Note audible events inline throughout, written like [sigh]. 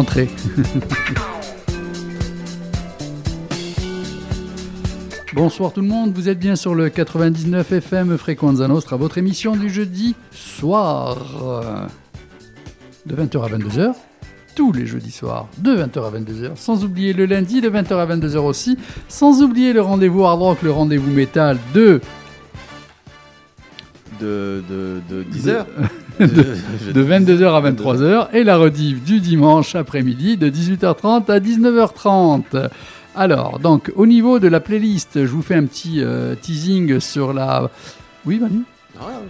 [laughs] Bonsoir tout le monde, vous êtes bien sur le 99 FM Frequenza Nostra, votre émission du jeudi soir de 20h à 22h, tous les jeudis soirs de 20h à 22h, sans oublier le lundi de 20h à 22h aussi, sans oublier le rendez-vous hard rock, le rendez-vous métal de de, de, de 10h [laughs] de, de 22h à 23h et la rediff du dimanche après-midi de 18h30 à 19h30. Alors, donc, au niveau de la playlist, je vous fais un petit euh, teasing sur la. Oui, Manu?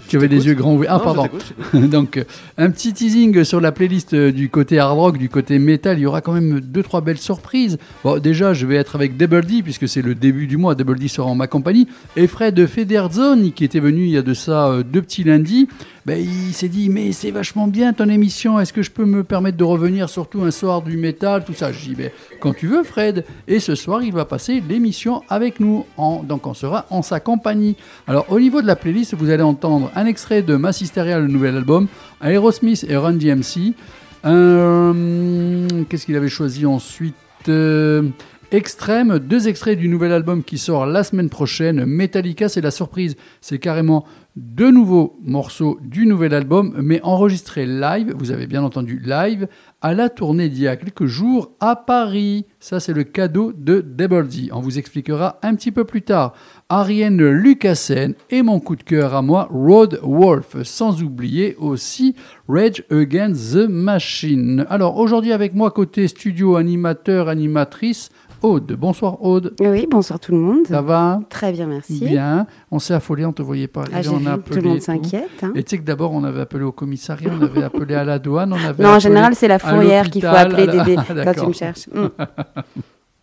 Tu avais des yeux grands ouverts. Ah, pardon. [laughs] Donc, euh, un petit teasing sur la playlist euh, du côté hard rock, du côté metal. Il y aura quand même deux, trois belles surprises. Bon, déjà, je vais être avec Double D, puisque c'est le début du mois. Double D sera en ma compagnie. Et Fred Federzone, qui était venu il y a de ça deux petits lundis. Ben, il s'est dit mais c'est vachement bien ton émission, est-ce que je peux me permettre de revenir surtout un soir du métal, tout ça? Je dis ben, quand tu veux Fred. Et ce soir il va passer l'émission avec nous, donc on sera en sa compagnie. Alors au niveau de la playlist, vous allez entendre un extrait de Mass Hysteria, le nouvel album, Aerosmith et Run DMC. Qu'est-ce qu'il avait choisi ensuite? Euh, Extrême, deux extraits du nouvel album qui sort la semaine prochaine. Metallica, c'est la surprise. C'est carrément deux nouveaux morceaux du nouvel album, mais enregistrés live, vous avez bien entendu live, à la tournée d'il y a quelques jours à Paris. Ça, c'est le cadeau de Double On vous expliquera un petit peu plus tard. Ariane Lucassen et mon coup de cœur à moi, Road Wolf, sans oublier aussi Rage Against the Machine. Alors aujourd'hui avec moi côté studio animateur, animatrice, Aude. Bonsoir Aude. Oui, bonsoir tout le monde. Ça va Très bien, merci. Bien. On s'est affolé, on ne te voyait pas. Ah, on a appelé tout le monde s'inquiète. Hein. Et tu sais que d'abord, on avait appelé au commissariat, on avait appelé à la douane, on avait Non, en général, c'est la fourrière qu'il faut appeler quand [laughs] tu me cherches. Mm.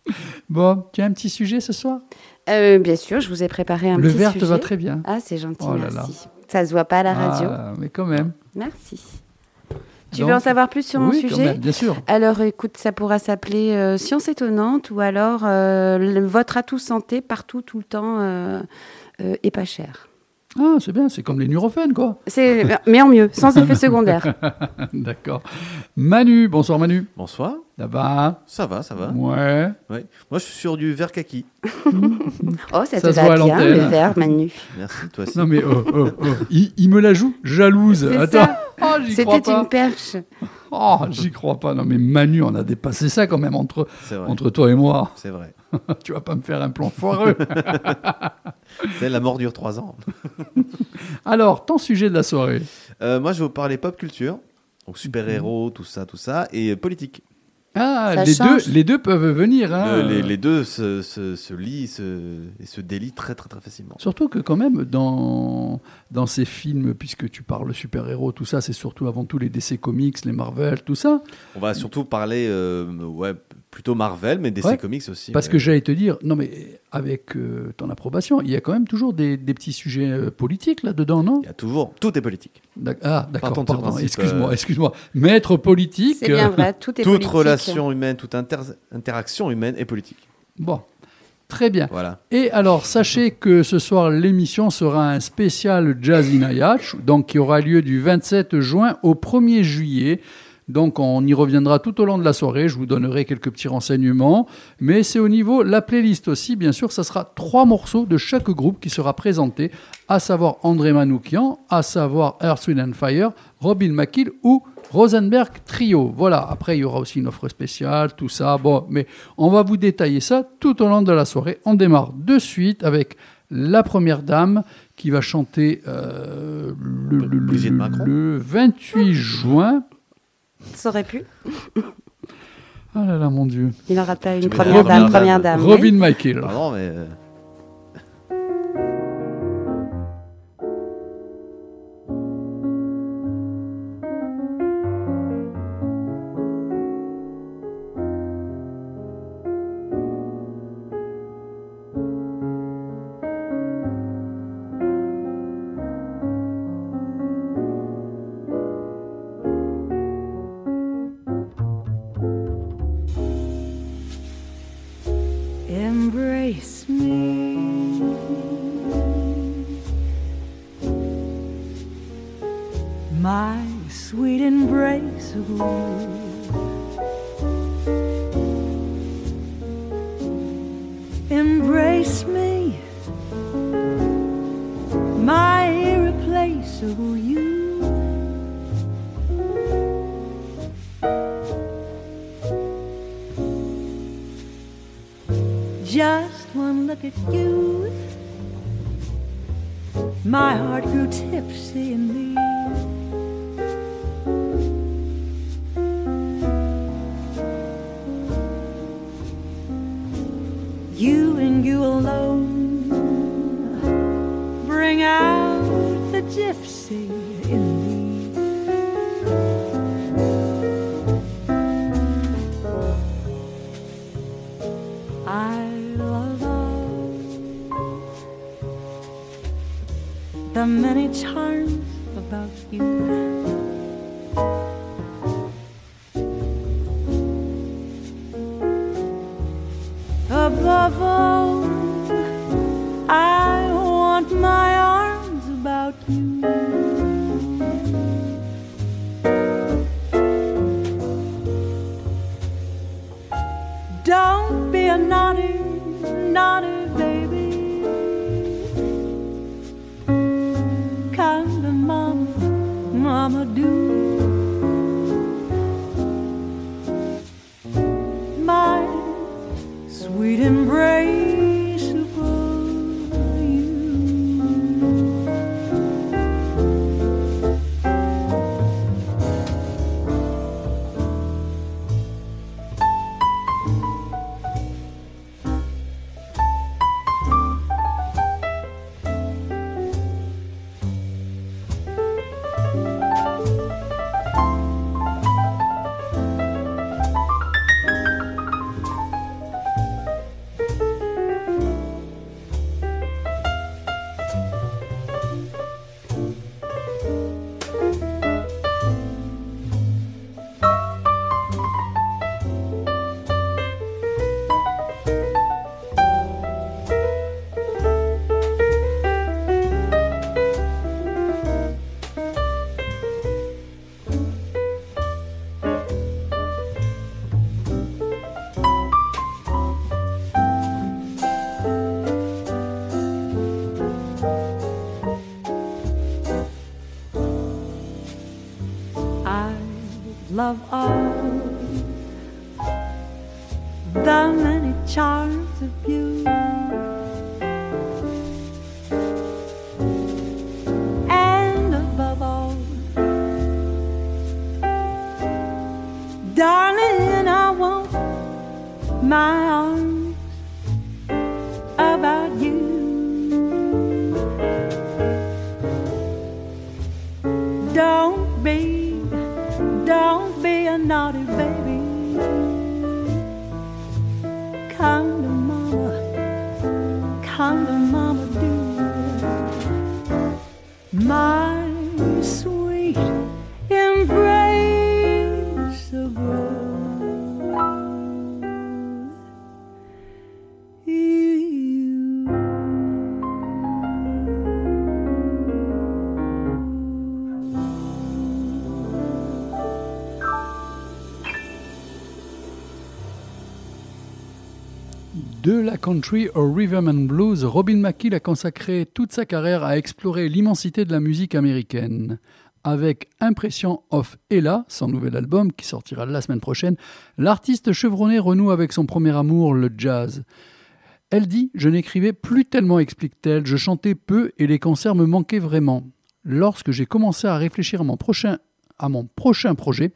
[laughs] bon, tu as un petit sujet ce soir? Euh, Bien sûr, je vous ai préparé un le petit sujet. te va très bien. Ah, c'est gentil, oh merci. Ça se voit pas à la radio. Ah, mais quand même. Merci. Tu veux en savoir plus sur mon sujet Bien sûr. Alors écoute, ça pourra s'appeler euh, Science étonnante ou alors euh, votre atout santé partout, tout le temps euh, et pas cher. Ah, c'est bien, c'est comme les neurophènes, quoi. C'est, mais en mieux, sans effet [laughs] secondaire. D'accord. Manu, bonsoir Manu. Bonsoir. Ça va? Ça va, ça va. Ouais. ouais. Moi, je suis sur du vert kaki. [laughs] oh, ça, te va bien, le vert, Manu. Merci, toi aussi. Non, mais oh, oh, oh. Il, me la joue jalouse. Attends. [laughs] Oh, C'était une perche. Oh, j'y crois pas. Non, mais Manu, on a dépassé ça quand même entre, entre toi et moi. C'est vrai. [laughs] tu vas pas me faire un plan foireux. [laughs] C'est la mort dure trois ans. [laughs] Alors, ton sujet de la soirée euh, Moi, je vais vous parler pop culture, donc super-héros, tout ça, tout ça, et politique. Ah, les deux, les deux peuvent venir. Hein. les, deux se, se, se lient et se délient très, très, très facilement. Surtout que quand même, dans, dans ces films, puisque tu parles super-héros, tout ça, c'est surtout avant tout les DC Comics, les Marvel, tout ça. On va surtout parler euh, ouais, plutôt Marvel, mais DC Comics aussi. Parce que j'allais te dire, non mais avec euh, ton approbation, il y a quand même toujours des, des petits sujets euh, politiques là-dedans, non? Il y a toujours, tout est politique. Ah d'accord, pardon, excuse-moi, excuse-moi. Maître politique... C'est bien vrai, tout est toute politique. Toute relation humaine, toute interaction humaine est politique. Bon, Très bien. Voilà. Et alors, sachez que ce soir, l'émission sera un spécial Jazz in donc qui aura lieu du 27 juin au 1er juillet. Donc on y reviendra tout au long de la soirée, je vous donnerai quelques petits renseignements, mais c'est au niveau la playlist aussi, bien sûr, ça sera trois morceaux de chaque groupe qui sera présenté, à savoir André Manoukian, à savoir Earth, Wind and Fire, Robin McKill ou Rosenberg Trio. Voilà, après il y aura aussi une offre spéciale, tout ça, bon, mais on va vous détailler ça tout au long de la soirée. On démarre de suite avec la première dame qui va chanter euh, le, le, le 28 juin ça aurait pu. Oh là là, mon Dieu. Il aura pas une première dame, première dame. Robin Michael. Pardon, mais... country au rhythm and blues, Robin McKee a consacré toute sa carrière à explorer l'immensité de la musique américaine. Avec Impression of Ella, son nouvel album qui sortira la semaine prochaine, l'artiste chevronné renoue avec son premier amour, le jazz. Elle dit Je n'écrivais plus tellement, explique-t-elle, je chantais peu et les concerts me manquaient vraiment. Lorsque j'ai commencé à réfléchir à mon prochain à mon prochain projet,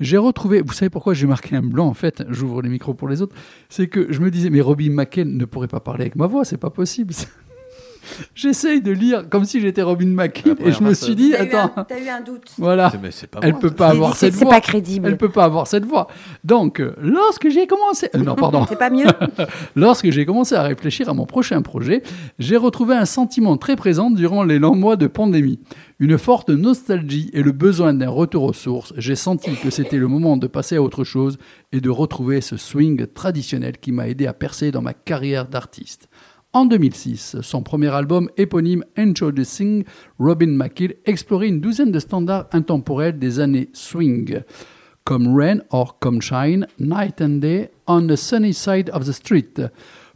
j'ai retrouvé, vous savez pourquoi j'ai marqué un blanc en fait, j'ouvre les micros pour les autres, c'est que je me disais, mais Robbie McKen ne pourrait pas parler avec ma voix, c'est pas possible. J'essaye de lire comme si j'étais Robin McKee et je me suis dit, T'as eu attends, un- T'as eu un doute. voilà, Mais c'est pas elle moi, peut pas avoir C'est- cette C'est voix. pas crédible. Elle peut pas avoir cette voix. Donc, euh, lorsque j'ai commencé, euh, non pardon, C'est pas mieux [laughs] Lorsque j'ai commencé à réfléchir à mon prochain projet, j'ai retrouvé un sentiment très présent durant les longs mois de pandémie. Une forte nostalgie et le besoin d'un retour aux sources. J'ai senti que c'était le moment de passer à autre chose et de retrouver ce swing traditionnel qui m'a aidé à percer dans ma carrière d'artiste. En 2006, son premier album éponyme Introducing Robin McKill explorait une douzaine de standards intemporels des années swing comme Rain or Come Shine, Night and Day, On the Sunny Side of the Street.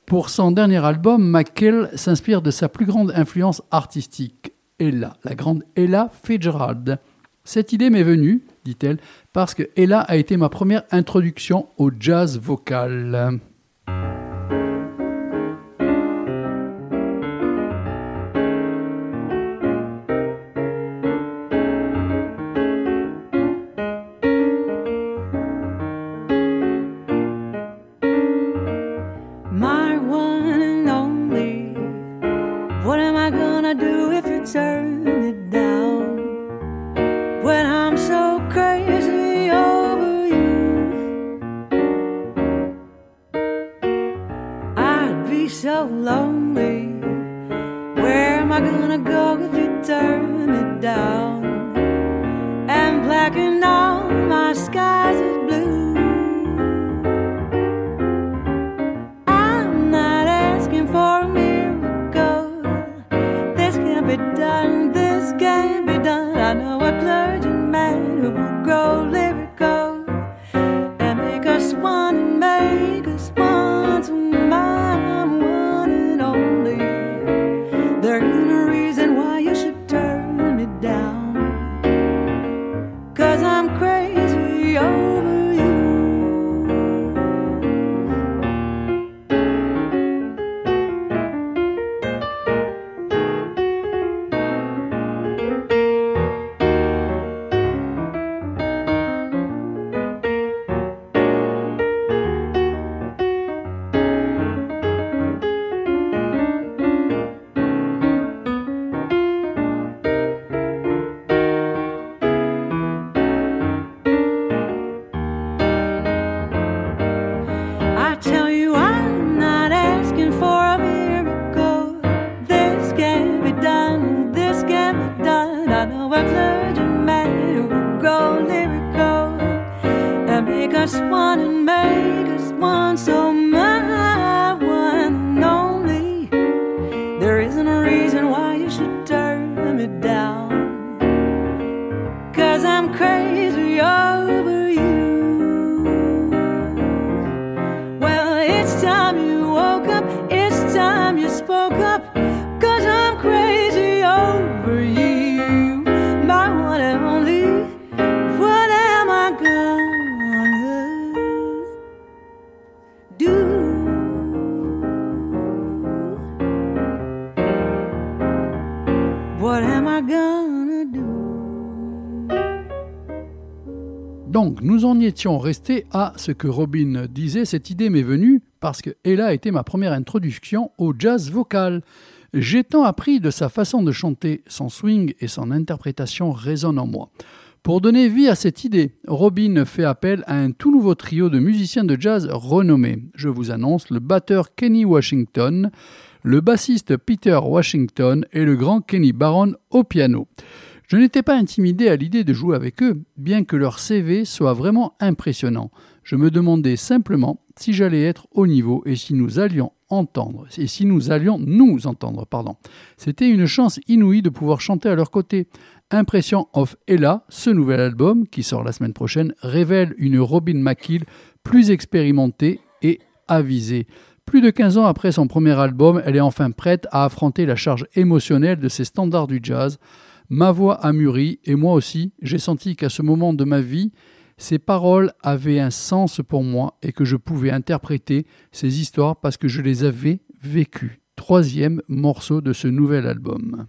Pour son dernier album, McKill s'inspire de sa plus grande influence artistique, Ella, la grande Ella Fitzgerald. Cette idée m'est venue, dit-elle, parce que Ella a été ma première introduction au jazz vocal. Étions restés à ce que Robin disait. Cette idée m'est venue parce que Ella a été ma première introduction au jazz vocal. J'ai tant appris de sa façon de chanter, son swing et son interprétation résonnent en moi. Pour donner vie à cette idée, Robin fait appel à un tout nouveau trio de musiciens de jazz renommés. Je vous annonce le batteur Kenny Washington, le bassiste Peter Washington et le grand Kenny Barron au piano. Je n'étais pas intimidé à l'idée de jouer avec eux, bien que leur CV soit vraiment impressionnant. Je me demandais simplement si j'allais être au niveau et si nous allions entendre, et si nous allions nous entendre, pardon. C'était une chance inouïe de pouvoir chanter à leur côté. Impression of Ella, ce nouvel album, qui sort la semaine prochaine, révèle une Robin McKill plus expérimentée et avisée. Plus de 15 ans après son premier album, elle est enfin prête à affronter la charge émotionnelle de ses standards du jazz. Ma voix a mûri et moi aussi, j'ai senti qu'à ce moment de ma vie, ces paroles avaient un sens pour moi et que je pouvais interpréter ces histoires parce que je les avais vécues. Troisième morceau de ce nouvel album.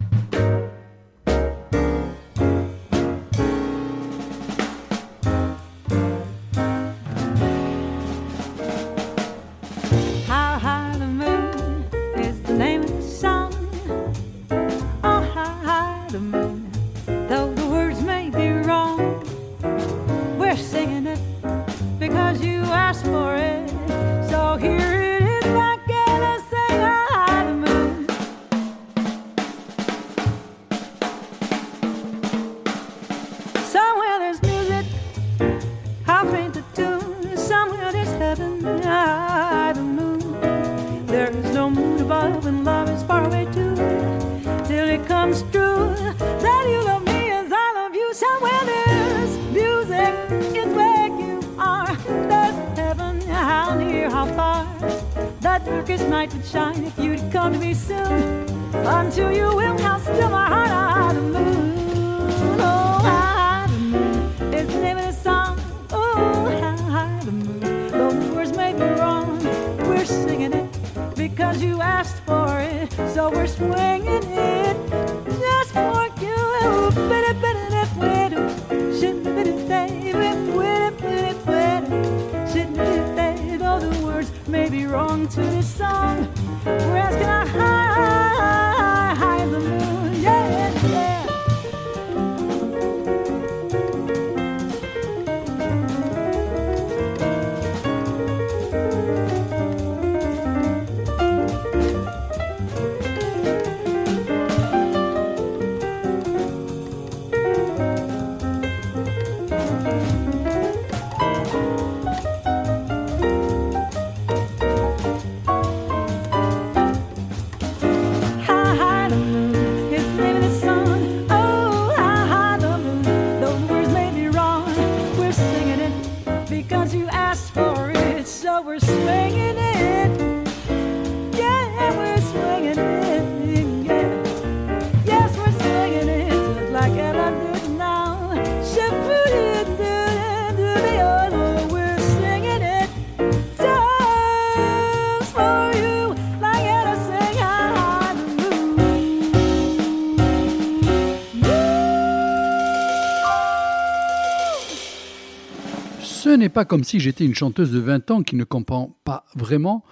Pas comme si j'étais une chanteuse de 20 ans qui ne comprend pas vraiment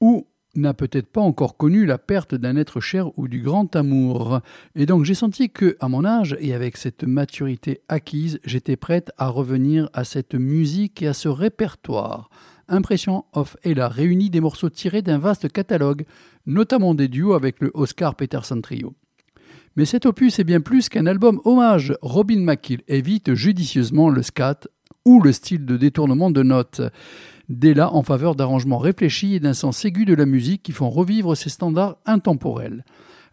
ou n'a peut-être pas encore connu la perte d'un être cher ou du grand amour. Et donc j'ai senti que, à mon âge et avec cette maturité acquise, j'étais prête à revenir à cette musique et à ce répertoire. Impression of Ella réunit des morceaux tirés d'un vaste catalogue, notamment des duos avec le Oscar Peterson Trio. Mais cet opus est bien plus qu'un album hommage. Robin McKill évite judicieusement le scat ou le style de détournement de notes. Dès là, en faveur d'arrangements réfléchis et d'un sens aigu de la musique qui font revivre ces standards intemporels.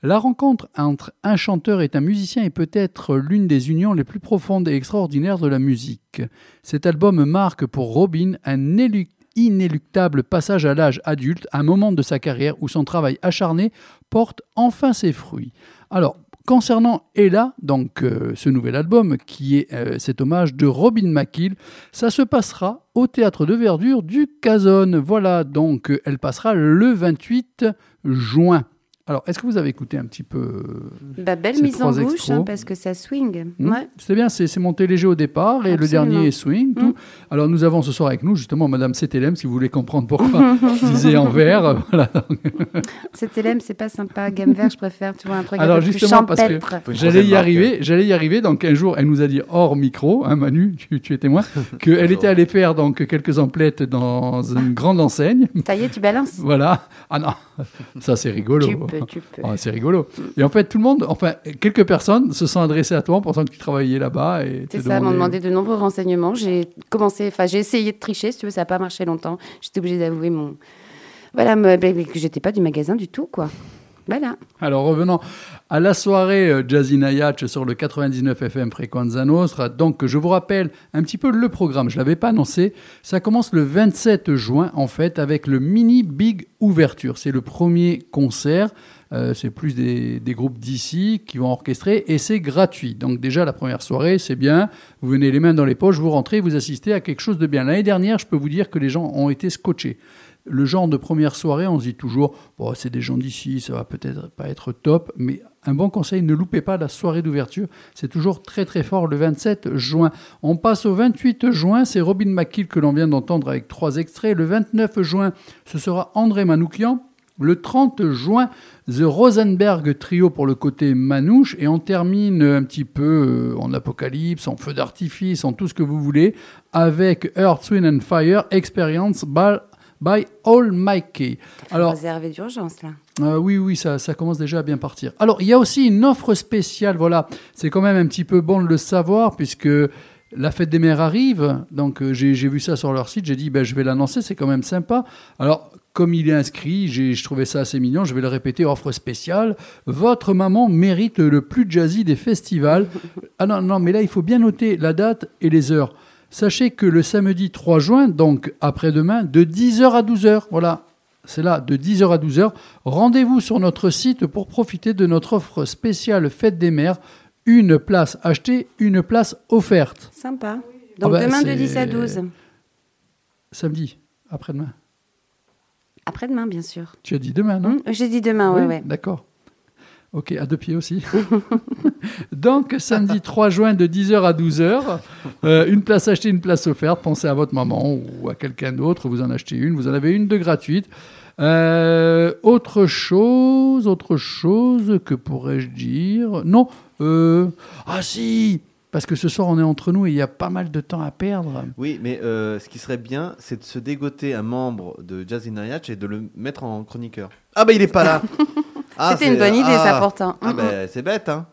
La rencontre entre un chanteur et un musicien est peut-être l'une des unions les plus profondes et extraordinaires de la musique. Cet album marque pour Robin un élu- inéluctable passage à l'âge adulte, un moment de sa carrière où son travail acharné porte enfin ses fruits. Alors, concernant Ella, donc euh, ce nouvel album qui est euh, cet hommage de Robin McKill, ça se passera au théâtre de verdure du Cazone. Voilà, donc elle passera le 28 juin. Alors, est-ce que vous avez écouté un petit peu euh, Bah, belle Ces mise en bouche, hein, parce que ça swing. Hmm Ouais. C'était bien, c'est c'est monté léger au départ et le dernier est swing. Tout. Mm. Alors nous avons ce soir avec nous justement Madame CTLM, si vous voulez comprendre pourquoi [laughs] je disais en vert. Voilà. Cet élème, c'est pas sympa. Gamme vert, je préfère, tu vois, un truc Alors, un peu plus justement, parce que- J'allais y arriver, j'allais y arriver. Donc un jour, elle nous a dit hors micro, hein, Manu, tu, tu es témoin, [laughs] qu'elle était allée faire donc quelques emplettes dans une grande enseigne. Ça y est, tu balances. Voilà. Ah non, [laughs] ça c'est rigolo. Tu peux, tu peux. Ah, c'est rigolo. Et en fait, tout le monde, enfin, quelques personnes se sont adressées à toi en pensant que tu travaillais là-bas. et C'est ça, m'ont demandaient- demandé de nombreux renseignements. J'ai commencé, enfin, j'ai essayé de tricher, si tu veux, ça n'a pas marché longtemps. J'étais obligée d'avouer mon. Voilà, ben, que j'étais pas du magasin du tout, quoi. Voilà. Alors revenons à la soirée euh, Jazzy Nayach sur le 99 FM Frequenza Nostra. Donc je vous rappelle un petit peu le programme, je l'avais pas annoncé. Ça commence le 27 juin en fait avec le mini Big Ouverture. C'est le premier concert. Euh, c'est plus des, des groupes d'ici qui vont orchestrer et c'est gratuit. Donc déjà la première soirée, c'est bien. Vous venez les mains dans les poches, vous rentrez, vous assistez à quelque chose de bien. L'année dernière, je peux vous dire que les gens ont été scotchés le genre de première soirée, on se dit toujours, bon, c'est des gens d'ici, ça va peut-être pas être top, mais un bon conseil, ne loupez pas la soirée d'ouverture, c'est toujours très très fort le 27 juin. On passe au 28 juin, c'est Robin McKill que l'on vient d'entendre avec trois extraits. Le 29 juin, ce sera André Manoukian. Le 30 juin, The Rosenberg Trio pour le côté manouche. Et on termine un petit peu euh, en apocalypse, en feu d'artifice, en tout ce que vous voulez, avec Earth, Wind and Fire Experience by, by All Mikey. Alors, Réservé d'urgence, là. euh, oui, oui, ça, ça commence déjà à bien partir. Alors, il y a aussi une offre spéciale, voilà. C'est quand même un petit peu bon de le savoir, puisque la fête des mères arrive. Donc, euh, j'ai vu ça sur leur site. J'ai dit, ben, je vais l'annoncer, c'est quand même sympa. Alors, comme il est inscrit, j'ai- je trouvais ça assez mignon. Je vais le répéter, offre spéciale. Votre maman mérite le plus jazzy des festivals. Ah non, non, mais là, il faut bien noter la date et les heures. Sachez que le samedi 3 juin, donc après-demain, de 10h à 12h, voilà, C'est là de 10h à 12h. Rendez-vous sur notre site pour profiter de notre offre spéciale Fête des Mères. Une place achetée, une place offerte. Sympa. Donc bah, demain de c'est- 10 à 12. Samedi, après-demain. Après-demain, bien sûr. Tu as dit demain, non? Hum, J'ai dit demain, ouais, Oui, ouais. D'accord. Ok, à deux pieds aussi. [laughs] Donc, samedi 3 juin de 10h à 12h, euh, une place achetée, une place offerte. Pensez à votre maman ou à quelqu'un d'autre, vous en achetez une, vous en avez une de gratuite. Euh, autre chose, autre chose, que pourrais-je dire? Non, euh, ah si, parce que ce soir on est entre nous et il y a pas mal de temps à perdre. Oui, mais euh, ce qui serait bien, c'est de se dégoter un membre de Jazz in et de le mettre en chroniqueur. Ah bah il est pas là [laughs] Ah, C'était c'est- une bonne idée, ah. ça, pourtant. Ah bah c'est bête, hein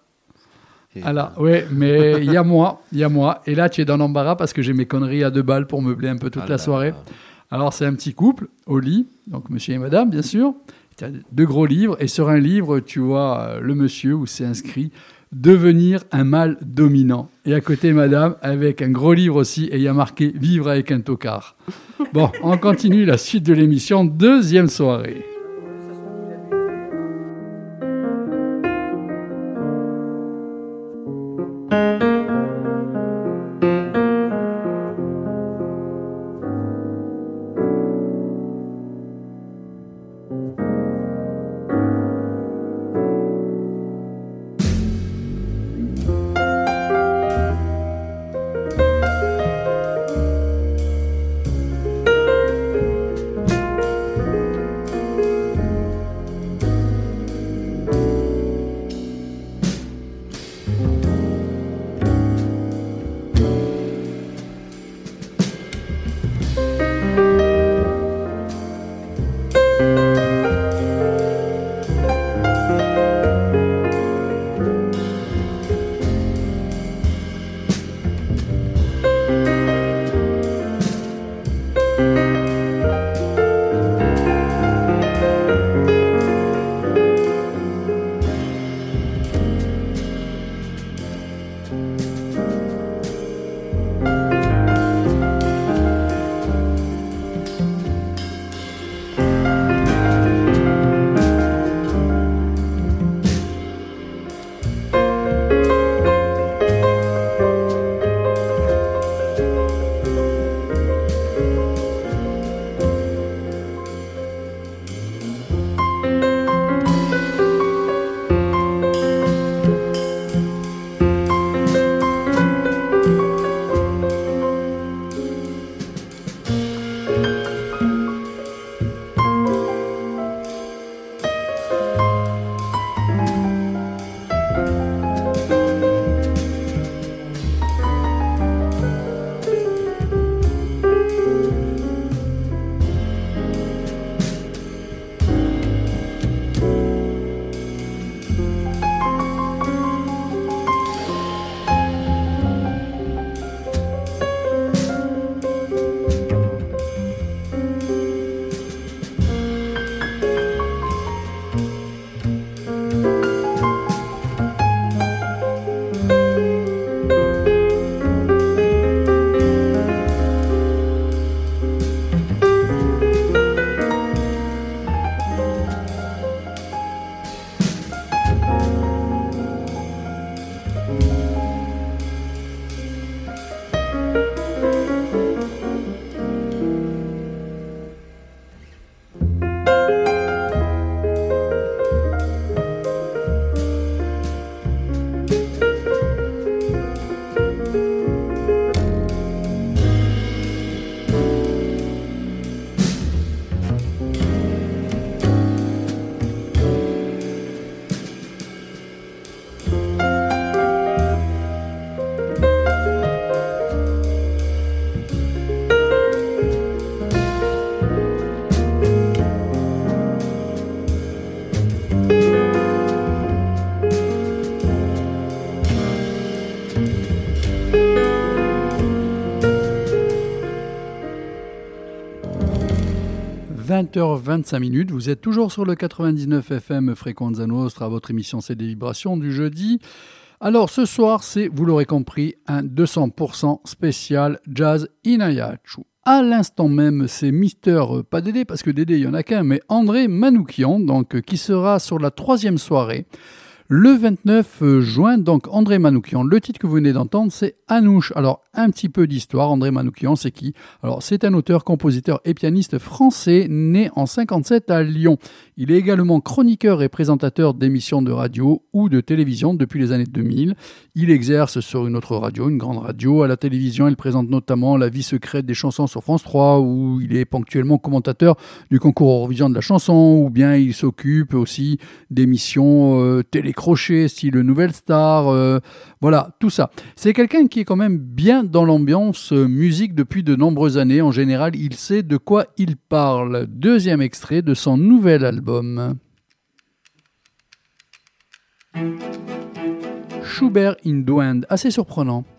Alors, oui, mais il y a moi, il y a moi. Et là, tu es dans l'embarras parce que j'ai mes conneries à deux balles pour meubler un peu toute Ah la là là. Alors, c'est un petit couple au lit, donc monsieur et madame, bien sûr. Tu as deux gros livres, et sur un livre, tu vois euh, le monsieur où c'est inscrit Devenir un mâle dominant. Et à côté, madame, avec un gros livre aussi, et il y a marqué Vivre avec un tocard. Bon, on continue la suite de l'émission, deuxième soirée. – 20h25 minutes. Vous êtes toujours sur le 99 FM Fréquenza Nostra, votre émission C'est des vibrations du jeudi. Alors ce soir, c'est, vous l'aurez compris, un 200% spécial Jazz Inayachu. À l'instant même, c'est Mister, euh, pas Dédé, parce que Dédé, il y en a qu'un, mais André Manoukian, donc, euh, qui sera sur la troisième soirée. Le 29 euh, juin, donc André Manoukian. Le titre que vous venez d'entendre, c'est Anouche. Alors, un petit peu d'histoire. André Manoukian, c'est qui? Alors, c'est un auteur, compositeur et pianiste français né en 57 à Lyon. Il est également chroniqueur et présentateur d'émissions de radio ou de télévision depuis les années 2000. Il exerce sur une autre radio, une grande radio. À la télévision, il présente notamment La vie secrète des chansons sur France 3, où il est ponctuellement commentateur du concours Eurovision de la chanson, ou bien il s'occupe aussi d'émissions euh, télécrochées, style Nouvelle Star. euh, voilà, tout ça. C'est quelqu'un qui est quand même bien dans l'ambiance euh, musique depuis de nombreuses années. En général, il sait de quoi il parle. Deuxième extrait de son nouvel album. Schubert in Duend, assez surprenant. –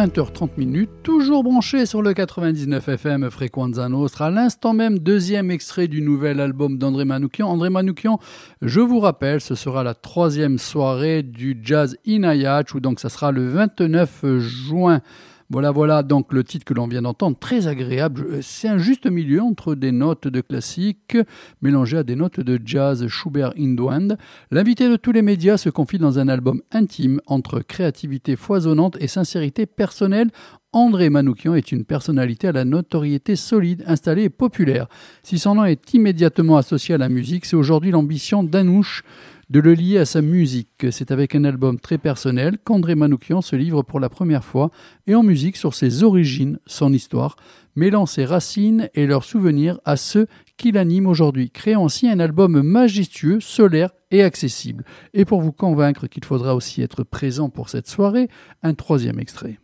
20h30 minutes, toujours branché sur le 99 FM Frequenza Nostra. À l'instant même, deuxième extrait du nouvel album d'André Manoukian. André Manoukian, je vous rappelle, ce sera la troisième soirée du Jazz Inayach, où donc ça sera le 29 juin. Voilà, voilà, donc le titre que l'on vient d'entendre, très agréable. C'est un juste milieu entre des notes de classique mélangées à des notes de jazz Schubert Indwand. L'invité de tous les médias se confie dans un album intime entre créativité foisonnante et sincérité personnelle. André Manoukian est une personnalité à la notoriété solide, installée et populaire. Si son nom est immédiatement associé à la musique, c'est aujourd'hui l'ambition d'Anouche de le lier à sa musique. C'est avec un album très personnel qu'André Manoukian se livre pour la première fois et en musique sur ses origines, son histoire, mêlant ses racines et leurs souvenirs à ceux qui l'anime aujourd'hui, créant ainsi un album majestueux, solaire et accessible. Et pour vous convaincre qu'il faudra aussi être présent pour cette soirée, un troisième extrait.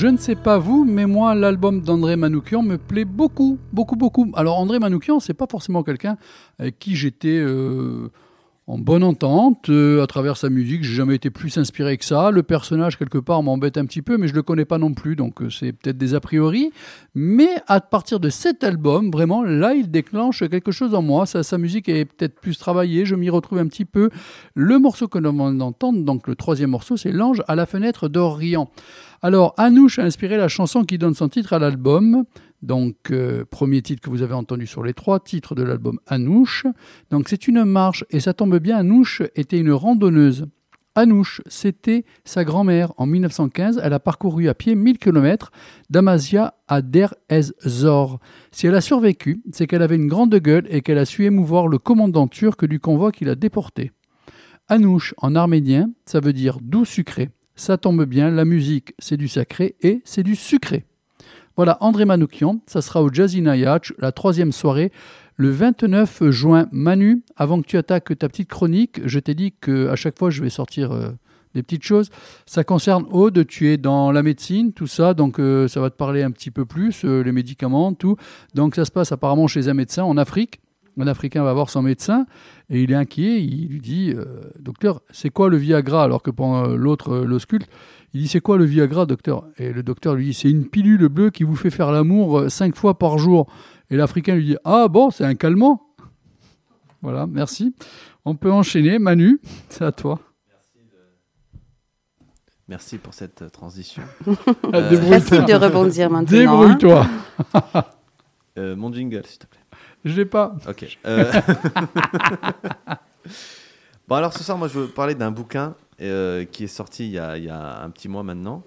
Je ne sais pas vous, mais moi, l'album d'André Manoukian me plaît beaucoup, beaucoup, beaucoup. Alors, André Manoukian, c'est pas forcément quelqu'un avec qui j'étais euh, en bonne entente euh, à travers sa musique. J'ai jamais été plus inspiré que ça. Le personnage, quelque part, m'embête un petit peu, mais je le connais pas non plus, donc euh, c'est peut-être des a priori. Mais à partir de cet album, vraiment, là, il déclenche quelque chose en moi. Sa, musique est peut-être plus travaillée, je m'y retrouve un petit peu. Le morceau que l'on va entendre, donc le troisième morceau, c'est L'ange à la fenêtre d'Orient. Alors, Anouche a inspiré la chanson qui donne son titre à l'album. Donc, euh, premier titre que vous avez entendu sur les trois titres de l'album Anouche. Donc, c'est une marche, et ça tombe bien, Anouche était une randonneuse. Anouche, c'était sa grand-mère. En 1915, elle a parcouru à pied 1000 km d'Amazia à Der ez Zor. Si elle a survécu, c'est qu'elle avait une grande gueule et qu'elle a su émouvoir le commandant turc du convoi qui l'a déporté. Anouche, en arménien, ça veut dire doux sucré. Ça tombe bien, la musique, c'est du sacré et c'est du sucré. Voilà, André Manoukian, ça sera au Jazzy Nayach, la troisième soirée, le 29 juin. Manu, avant que tu attaques ta petite chronique, je t'ai dit que à chaque fois je vais sortir euh, des petites choses. Ça concerne Aude, tu es dans la médecine, tout ça, donc euh, ça va te parler un petit peu plus, euh, les médicaments, tout. Donc ça se passe apparemment chez un médecin en Afrique. Un Africain va voir son médecin et il est inquiet. Il lui dit euh, Docteur, c'est quoi le Viagra? Alors que pendant euh, l'autre euh, l'ausculte, il dit C'est quoi le Viagra, docteur? Et le docteur lui dit C'est une pilule bleue qui vous fait faire l'amour euh, cinq fois par jour. Et l'Africain lui dit Ah bon, c'est un calmant? Voilà, merci. On peut enchaîner. Manu, [laughs] c'est à toi. Merci pour cette euh, transition. [laughs] Ah, débrouille-toi. Facile de rebondir maintenant. hein. Débrouille-toi. [laughs] Euh, mon jingle, s'il te plaît. Je l'ai pas. Ok. Euh, [laughs] bon, alors ce soir, moi, je veux parler d'un bouquin euh, qui est sorti il y, a, il y a un petit mois maintenant.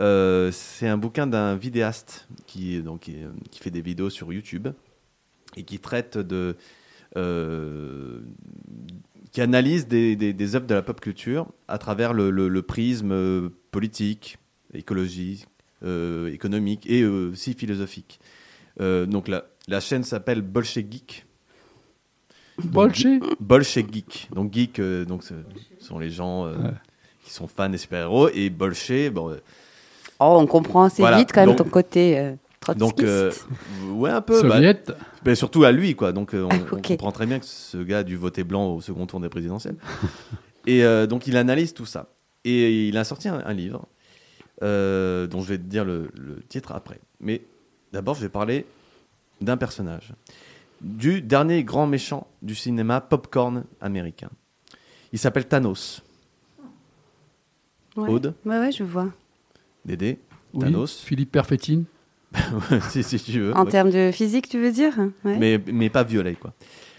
Euh, c'est un bouquin d'un vidéaste qui, donc, qui, qui fait des vidéos sur YouTube et qui traite de. qui analyse des, des, des œuvres de la pop culture à travers le, le- le prisme politique, écologique, économique et aussi philosophique. Donc la, la chaîne s'appelle Bolshevik Geek. [laughs] Bolché Bolshevik Geek. Donc geek, euh, donc ce sont les gens euh, Ouais. qui sont fans des super-héros et Bolché, bon, euh, Oh, on comprend assez Voilà, vite quand même donc- ton côté euh, donc euh, ouais un peu, bah, mais surtout à lui quoi. Donc euh, on, [laughs] Ah, comprend très bien que ce gars a dû voter blanc au second tour des présidentielles. [laughs] et euh, donc il analyse tout ça et il a sorti un, un livre euh, dont je vais te dire le, le titre après. Mais d'abord je vais parler d'un personnage du dernier grand méchant du cinéma popcorn américain. Il s'appelle Thanos. Ouais. Aude, Ouais, ouais, je vois. Dédé, Oui. Thanos. Philippe Perfettine. [laughs] si, si tu veux. En ouais. termes de physique, tu veux dire Ouais. mais, mais pas violet quoi.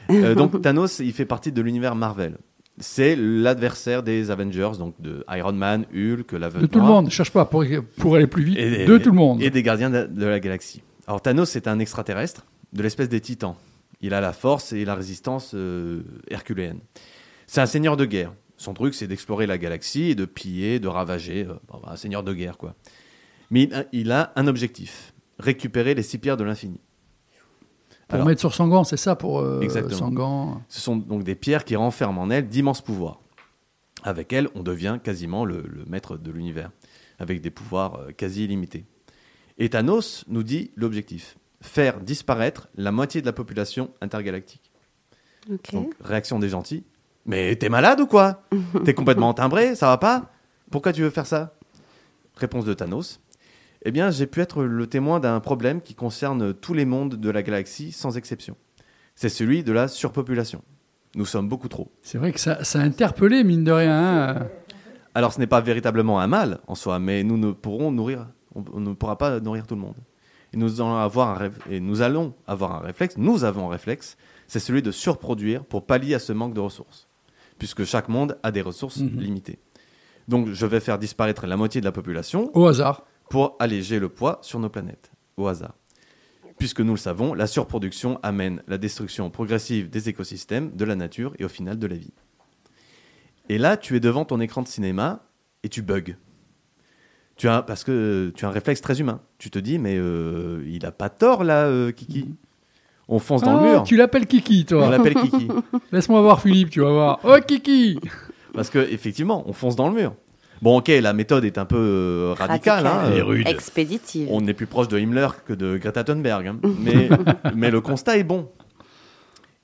Euh, donc [laughs] Thanos, il fait partie de l'univers Marvel. C'est l'adversaire des Avengers, donc de Iron Man, Hulk, la Veuve De tout le monde. Cherche pas pour, pour aller plus vite. Et- de tout le monde. et des Gardiens de, de la Galaxie. Alors Thanos, c'est un extraterrestre de l'espèce des Titans. Il a la force et la résistance euh, herculéenne. C'est un seigneur de guerre. Son truc, c'est d'explorer la galaxie et de piller, de ravager. euh, bon, un seigneur de guerre, quoi. Mais il a, il a un objectif récupérer les six pierres de l'infini. Pour Alors- mettre sur Sangan, c'est ça pour euh, Exactement. Sangan. Ce sont donc des pierres qui renferment en elles d'immenses pouvoirs. Avec elles, on devient quasiment le, le maître de l'univers, avec des pouvoirs euh, quasi illimités. Et Thanos nous dit l'objectif faire disparaître la moitié de la population intergalactique. Donc, réaction des gentils Mais t'es malade ou quoi [laughs] T'es complètement timbré, ça va pas Pourquoi tu veux faire ça Réponse de Thanos Eh bien, j'ai pu être le témoin d'un problème qui concerne tous les mondes de la galaxie sans exception. C'est celui de la surpopulation. Nous sommes beaucoup trop. C'est vrai que ça, ça a interpellé, mine de rien. hein. Alors, ce n'est pas véritablement un mal en soi, mais nous ne pourrons nourrir, on, on ne pourra pas nourrir tout le monde. Et nous allons avoir un, et nous allons avoir un réflexe, nous avons un réflexe, c'est celui de surproduire pour pallier à ce manque de ressources, puisque chaque monde a des ressources Mhm. limitées. Donc, je vais faire disparaître la moitié de la population Au hasard. pour alléger le poids sur nos planètes, au hasard. Puisque nous le savons, la surproduction amène la destruction progressive des écosystèmes, de la nature et au final de la vie. Et là, tu es devant ton écran de cinéma et tu bugs. Tu as, parce que tu as un réflexe très humain. Tu te dis, mais euh, il a pas tort là, euh, Kiki. On fonce dans Ah, le mur. Tu l'appelles Kiki, On toi. l'appelle Kiki. [laughs] Laisse-moi voir Philippe, tu vas voir. Oh, Kiki Parce que effectivement, on fonce dans le mur. Bon, ok, la méthode est un peu euh, radicale. hein, euh, rude. Expéditive. On est plus proche de Himmler que de Greta Thunberg. hein. [laughs] Mais, mais le constat est bon.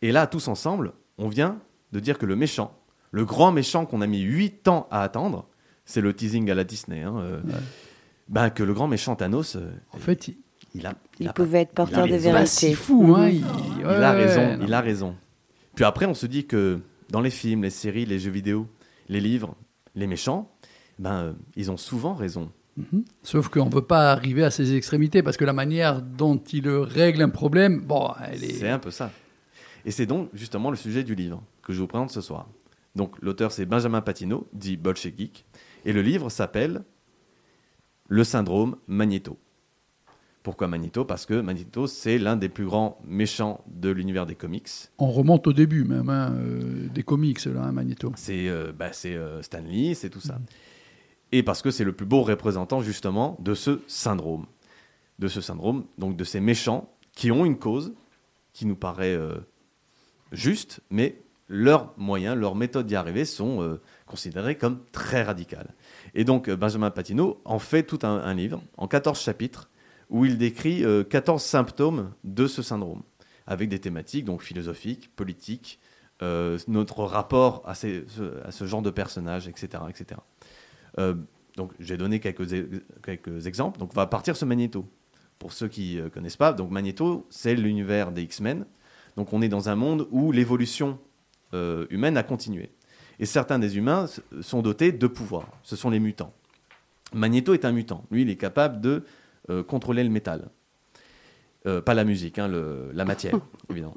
Et là, tous ensemble, on vient de dire que le méchant, le grand méchant qu'on a mis 8 ans à attendre, c'est le teasing à la Disney, hein, euh, ben, que le grand méchant Thanos, euh, En fait, il, il a, Il a pouvait être il porteur de raison. pas si vérité. fou, hein. Il, il ouais, a raison, il a raison. Puis après, on se dit que dans les films, les séries, les jeux vidéo, les livres, les méchants, ben, euh, ils ont souvent raison. Mhm. Sauf qu'on ne veut pas arriver à ces extrémités parce que la manière dont il règle un problème, bon, elle est. C'est un peu ça. Et c'est donc justement le sujet du livre que je vous présente ce soir. Donc l'auteur c'est Benjamin Patino, dit Bolshevik, et le livre s'appelle Le syndrome Magneto. Pourquoi Magneto? Parce que Magneto c'est l'un des plus grands méchants de l'univers des comics. On remonte au début même, hein, euh, des comics, là, hein, Magneto. C'est euh, bah, c'est, euh, Stan Lee, c'est tout ça. Et parce que c'est le plus beau représentant justement de ce syndrome. De ce syndrome, donc de ces méchants qui ont une cause qui nous paraît euh, juste, mais leurs moyens, leurs méthodes d'y arriver sont considérées comme très radicales. Et donc euh, Benjamin Patino en fait tout un, livre en 14 chapitres où il décrit euh, 14 symptômes de ce syndrome, avec des thématiques donc philosophiques, politiques, euh, notre rapport à, ces- ce- à ce genre de personnages, etc. etc. Euh, donc j'ai donné quelques, quelques exemples. Donc on va partir sur Magneto. Pour ceux qui ne connaissent pas, donc Magneto, c'est l'univers des X-Men. Donc on est dans un monde où l'évolution humaine a continué. Et certains des humains sont dotés de pouvoirs. Ce sont les mutants. Magneto est un mutant. Lui, il est capable de euh, contrôler le métal. Euh, pas la musique, hein, le- la matière, [laughs] évidemment.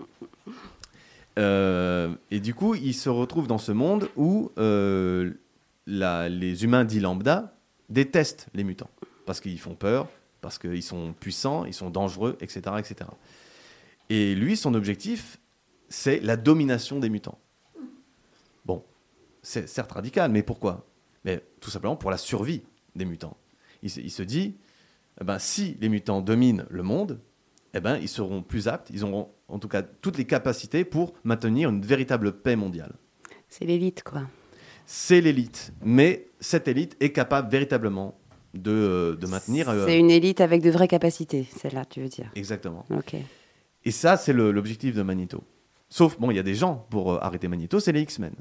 Euh, et du coup, il se retrouve dans ce monde où la- les humains dits lambda détestent les mutants. Parce qu'ils font peur, parce qu'ils sont puissants, ils sont dangereux, etc., etc. Et lui, son objectif, c'est la domination des mutants. C'est certes radical, mais pourquoi? Mais Tout simplement pour la survie des mutants. Il, se- il se dit, eh ben, si les mutants dominent le monde, eh ben, ils seront plus aptes, ils auront en tout cas toutes les capacités pour maintenir une véritable paix mondiale. C'est l'élite, quoi. C'est l'élite, mais cette élite est capable véritablement de, euh, de maintenir... euh, C'est une élite avec de vraies capacités, celle-là, tu veux dire. Exactement. Ok. Et ça, c'est l'objectif de Magneto. Sauf, bon, il y a des gens pour euh, arrêter Magneto, c'est les X-Men.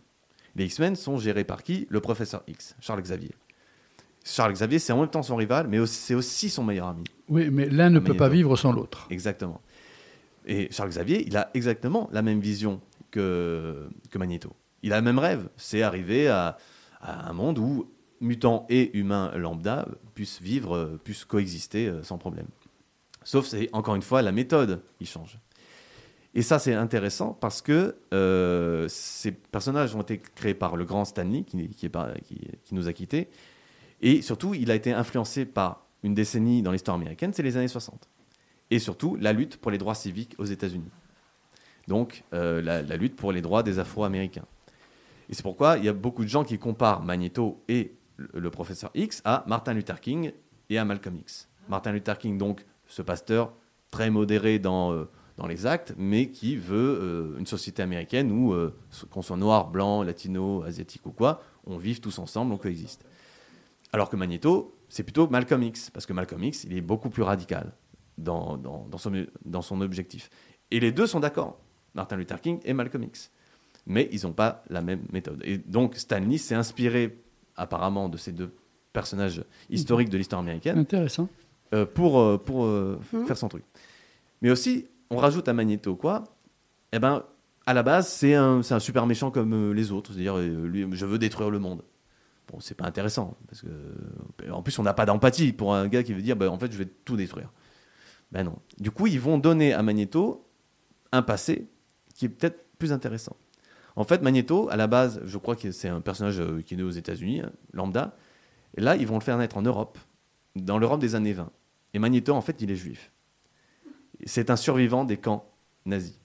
Les X-Men sont gérés par qui? Le professeur X, Charles Xavier. Charles Xavier, c'est en même temps son rival, mais c'est aussi son meilleur ami. Oui, mais l'un ne peut pas vivre sans l'autre. Exactement. Et Charles Xavier, il a exactement la même vision que, que Magneto. Il a le même rêve, c'est arriver à, à un monde où mutants et humains lambda puissent vivre, puissent coexister euh, sans problème. Sauf c'est encore une fois la méthode qui change. Et ça c'est intéressant parce que euh, ces personnages ont été créés par le grand Stanley qui, nous a quittés. Et surtout, il a été influencé par une décennie dans l'histoire américaine, c'est les années 60 et surtout la lutte pour les droits civiques aux États-Unis. Donc euh, la, lutte pour les droits des Afro-Américains. Et c'est pourquoi il y a beaucoup de gens qui comparent Magneto et le, le professeur X à Martin Luther King et à Malcolm X. Martin Luther King, donc ce pasteur très modéré dans, euh, dans les actes, mais qui veut euh, une société américaine où, euh, qu'on soit noir, blanc, latino, asiatique ou quoi, on vive tous ensemble, on coexiste. Alors que Magneto, c'est plutôt Malcolm X, parce que Malcolm X, il est beaucoup plus radical dans, dans, dans son, dans son objectif. Et les deux sont d'accord, Martin Luther King et Malcolm X. Mais ils n'ont pas la même méthode. Et donc Stanley s'est inspiré apparemment de ces deux personnages historiques de l'histoire américaine Intéressant. euh, pour, pour euh, Mhm. faire son truc. Mais aussi, on rajoute à Magneto quoi Eh ben, à la base, c'est un, super méchant comme euh, les autres. C'est-à-dire, euh, je veux détruire le monde. Bon, c'est pas intéressant. Parce que, euh, en plus, on n'a pas d'empathie pour un gars qui veut dire, ben, en fait, je vais tout détruire. Ben non. Du coup, ils vont donner à Magneto un passé qui est peut-être plus intéressant. En fait, Magneto, à la base, je crois que c'est un personnage qui est né aux États-Unis, hein, lambda. Et là, ils vont le faire naître en Europe, dans l'Europe des années 20. Et Magneto, en fait, il est juif. C'est un survivant des camps nazis.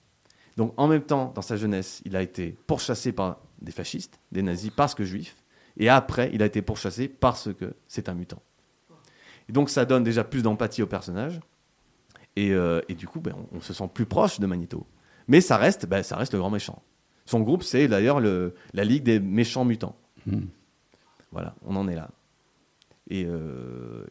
Donc, en même temps, dans sa jeunesse, il a été pourchassé par des fascistes, des nazis, parce que juif. Et après, il a été pourchassé parce que c'est un mutant. Et donc, ça donne déjà plus d'empathie au personnage. Et, euh, et du coup, ben, on, on se sent plus proche de Magneto. Mais ça reste, ben, ça reste le grand méchant. Son groupe, c'est d'ailleurs le- la Ligue des méchants mutants. Hmm. Voilà, on en est là. Et euh,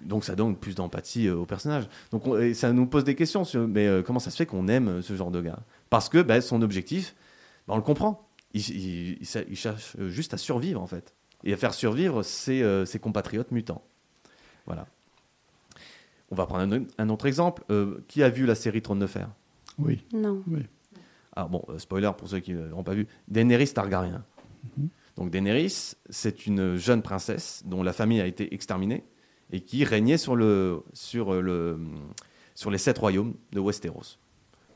donc ça donne plus d'empathie euh, au personnage. Donc on- et ça nous pose des questions sur mais euh, comment ça se fait qu'on aime ce genre de gars? Parce que ben, son objectif, ben, on le comprend. Il, il- il sa- il cherche juste à survivre en fait et à faire survivre ses, euh, ses compatriotes mutants. Voilà. On va prendre un, un autre exemple. Euh, qui a vu la série Trône de Fer? Oui, Non. oui. alors bon, euh, spoiler pour ceux qui ne l'ont pas vu, Daenerys Targaryen. Donc Daenerys, c'est une jeune princesse dont la famille a été exterminée et qui régnait sur, le, sur, le, sur les sept royaumes de Westeros.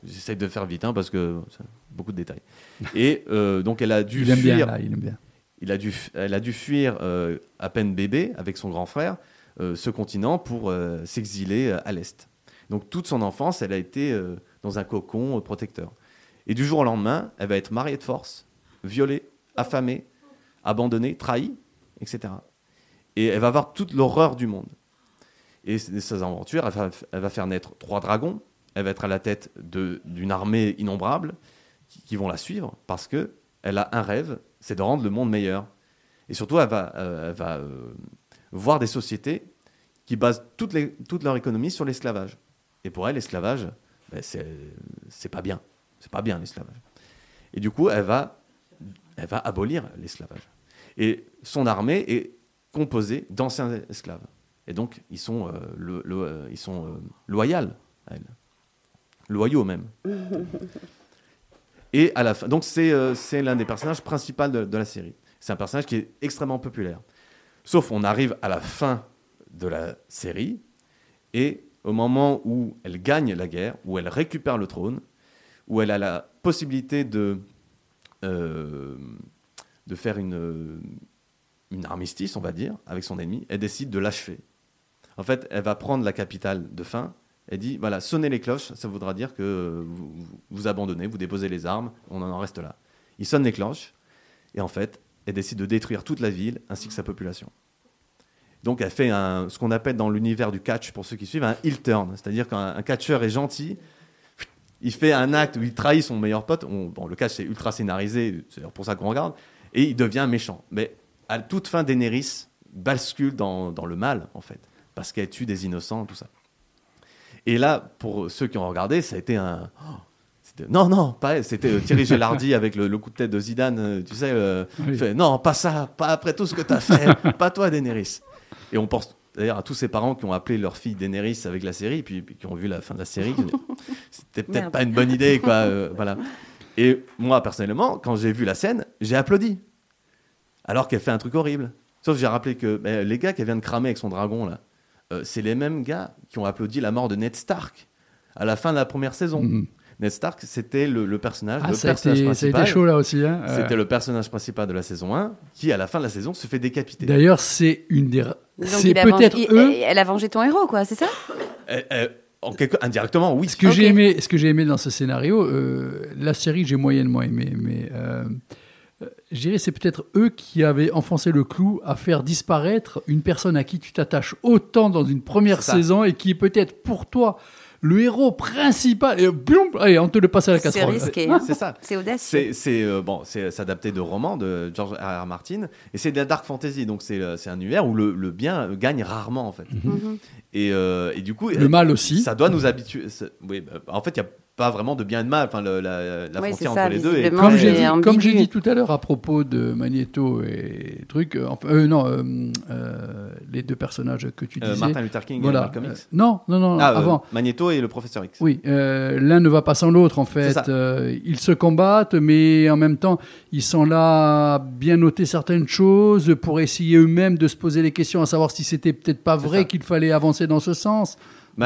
J'essaye de faire vite hein, parce que c'est beaucoup de détails. [laughs] Et euh, donc elle a dû Il aime bien, fuir. là, il aime bien. il a dû, elle a dû fuir euh, à peine bébé avec son grand frère euh, ce continent pour s'exiler à l'est. Donc toute son enfance, elle a été dans un cocon protecteur. Et du jour au lendemain, elle va être mariée de force, violée, affamée, abandonnée, trahie, etc. Et elle va avoir toute l'horreur du monde. Et c- ses aventures, elle va, faire naître trois dragons. Elle va être à la tête d'une armée innombrable qui, vont la suivre parce que elle a un rêve, c'est de rendre le monde meilleur. Et surtout, elle va, euh, euh, voir des sociétés qui basent toute, leur économie sur l'esclavage. Et pour elle, l'esclavage, ben, c'est pas bien. C'est pas bien l'esclavage. Et du coup, elle va, elle va abolir l'esclavage. Et son armée est composée d'anciens esclaves. Et donc, ils sont, euh, le- le- euh, ils sont euh, loyaux à elle. Loyaux même. [laughs] Et à la fin, donc c'est c'est l'un des personnages principaux de, de la série. C'est un personnage qui est extrêmement populaire. Sauf on arrive à la fin de la série et au moment où elle gagne la guerre, où elle récupère le trône, où elle a la possibilité de euh, de faire une euh, une armistice, on va dire, avec son ennemi, elle décide de l'achever. En fait, elle va prendre la capitale de fin. Elle dit voilà, sonnez les cloches, ça voudra dire que vous, vous- abandonnez, vous déposez les armes, on en reste là. Il sonne les cloches, et en fait, elle décide de détruire toute la ville ainsi que sa population. Donc, elle fait ce qu'on appelle dans l'univers du catch, pour ceux qui suivent, un heel turn. C'est-à-dire qu'un un catcheur est gentil, il fait un acte où il trahit son meilleur pote. On- bon, le catch, c'est ultra scénarisé, c'est pour ça qu'on regarde, et il devient méchant. Mais à toute fin, Daenerys bascule dans, dans le mal, en fait, parce qu'elle tue des innocents, tout ça. Et là, pour ceux qui ont regardé, ça a été un. oh, non, non, pas. C'était euh, Thierry Gelardi [laughs] avec le, le coup de tête de Zidane. euh, Tu sais, euh, Oui. fait, non, pas ça, pas après tout ce que tu as fait, pas toi, Daenerys. Et on pense d'ailleurs à tous ces parents qui ont appelé leur fille Daenerys avec la série, puis, puis qui ont vu la fin de la série. [laughs] C'était peut-être pas une bonne idée, quoi. euh, voilà. Et moi, personnellement, quand j'ai vu la scène, j'ai applaudi. Alors qu'elle fait un truc horrible. Sauf que j'ai rappelé que ben, les gars qu'elle vient de cramer avec son dragon, là, euh, c'est les mêmes gars qui ont applaudi la mort de Ned Stark à la fin de la première saison. Mhm. Ned Stark, c'était le, le personnage, Ah, le personnage été, ça a principal. été chaud là aussi. hein. Euh, C'était le personnage principal de la saison 1 qui, à la fin de la saison, se fait décapiter. D'ailleurs, c'est une des. C'est peut-être eux. Elle a vengé ton héros, quoi, c'est ça? Euh, euh, en quelque... Indirectement, oui. Ce que j'ai aimé, ce que j'ai aimé dans ce scénario, euh, la série j'ai moyennement aimé, mais euh, je dirais c'est peut-être eux qui avaient enfoncé le clou à faire disparaître une personne à qui tu t'attaches autant dans une première saison et qui est peut-être pour toi le héros principal. Et boum, allez, on te le passe à la C'est casserole. risqué. hein. [laughs] C'est ça. C'est audacieux. C'est c'est, euh, bon, c'est c'est adapté de romans de George R. R. Martin et c'est de la dark fantasy, donc c'est euh, c'est un univers où le, le bien euh, gagne rarement en fait. Mhm. Et, euh, et du coup, Le mal aussi. ça doit nous habituer. c'est- Oui, bah, en fait, il n'y a pas vraiment de bien et de mal. Enfin, le- la, la Oui, frontière ça, entre les deux est visiblement, Comme j'ai dit, ambigu. comme j'ai dit tout à l'heure à propos de Magneto et trucs, euh, enfin, euh, non, euh, euh, les deux personnages que tu Euh, disais. Martin Luther King et voilà. Malcolm Euh, X. non, non, non, Ah, euh, avant. Magneto et le professeur X. Oui, euh, l'un ne va pas sans l'autre en fait. Euh, ils se combattent, mais en même temps, ils sont là à bien noter certaines choses pour essayer eux-mêmes de se poser les questions, à savoir si c'était peut-être pas vrai qu'il fallait avancer dans ce sens.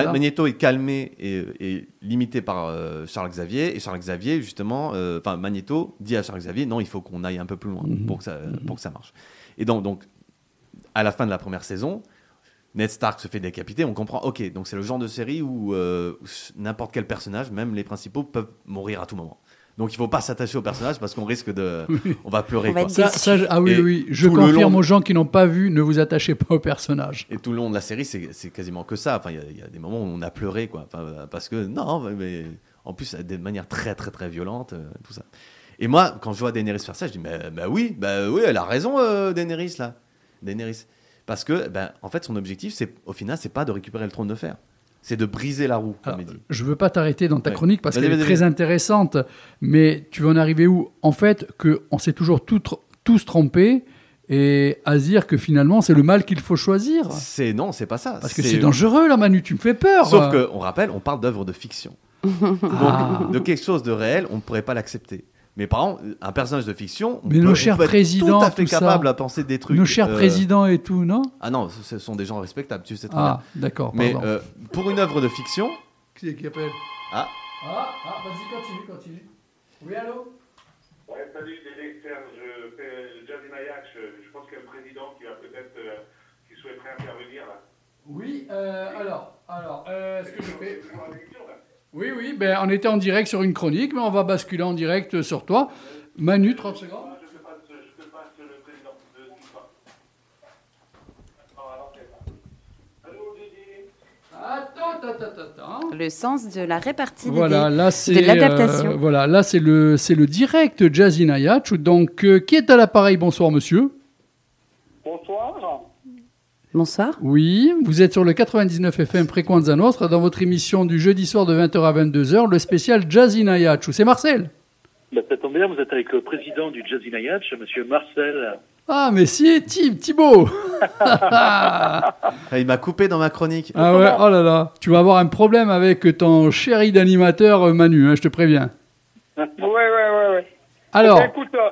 Voilà. Magneto est calmé et, et limité par euh, Charles Xavier. Et Charles Xavier, justement, euh, enfin, Magneto dit à Charles Xavier non, il faut qu'on aille un peu plus loin Mhm. pour, que ça, pour que ça marche. Et donc, donc, à la fin de la première saison, Ned Stark se fait décapiter. On comprend, ok, donc c'est le genre de série où, euh, où n'importe quel personnage, même les principaux, peuvent mourir à tout moment. Donc il faut pas s'attacher au personnage parce qu'on risque de. [laughs] On va pleurer. On va quoi. être Ça, ça, ah oui, Et oui, je confirme long- aux gens qui n'ont pas vu, ne vous attachez pas au personnage. Et tout le long de la série, c'est quasiment que ça. Enfin, il y a- il y, a des moments où on a pleuré, quoi. Enfin, parce que non, mais en plus de manière très très très violente, euh, tout ça. Et moi, quand je vois Daenerys faire ça, je dis mais bah oui, bah oui, elle a raison, euh, Daenerys là, Daenerys. Parce que, ben, en fait, son objectif, c'est au final, c'est pas de récupérer le trône de fer, c'est de briser la roue, comme Alors, il dit. je veux pas t'arrêter dans ta Ouais. chronique parce qu'elle est très intéressante, mais tu vas en arriver où? En fait, que on s'est toujours tout tous trompés et à se dire que finalement c'est le mal qu'il faut choisir. C'est non, c'est pas ça. Parce que c'est dangereux là, Manu, tu me fais peur. Sauf que, on rappelle, on parle d'œuvres de fiction. [laughs] Ah. Donc, de quelque chose de réel, on ne pourrait pas l'accepter. Mais par exemple, un personnage de fiction, on Mais peut, nos on chers peut être présidents, tout à fait tout ça. capable à penser des trucs. Nos chers euh, présidents et tout, non? Ah non, ce ce sont des gens respectables, tu sais très bien. Ah, d'accord. Mais pardon. euh, pour une œuvre de fiction, Qui est qui appelle? Ah, Ah, ah, vas-y, continue, continue. Oui, allô? Ouais, salut, Dédé Serge. Je fais Jazzy Mayak. Je, je pense qu'il y a un président qui va peut-être. euh, qui souhaiterait intervenir là. Oui, euh, alors, alors, euh, est-ce que je fais? Oui, oui, ben, on était en direct sur une chronique, mais on va basculer en direct sur toi. Manu, 30 secondes. Le sens de la répartie Voilà, là de l'adaptation. euh, voilà, là c'est le c'est le direct Jazzy Nayach. Donc euh, qui est à l'appareil? Bonsoir monsieur. Bonsoir. Bonsoir. Oui, vous êtes sur le 99 FM Frequenza Nostra dans votre émission du jeudi soir de 20h à 22h, le spécial Jazzy Nayach. C'est Marcel. Bah, ça tombe bien, vous êtes avec le président du Jazzy Nayach, monsieur Marcel. Ah mais si, Tim, Thibaut. [laughs] Ah, il m'a coupé dans ma chronique. ah ouais, oh là là, tu vas avoir un problème avec ton chéri d'animateur euh, Manu, hein, je te préviens. [laughs] Ouais, ouais, ouais, ouais. Alors, Eh ben, écoute, euh,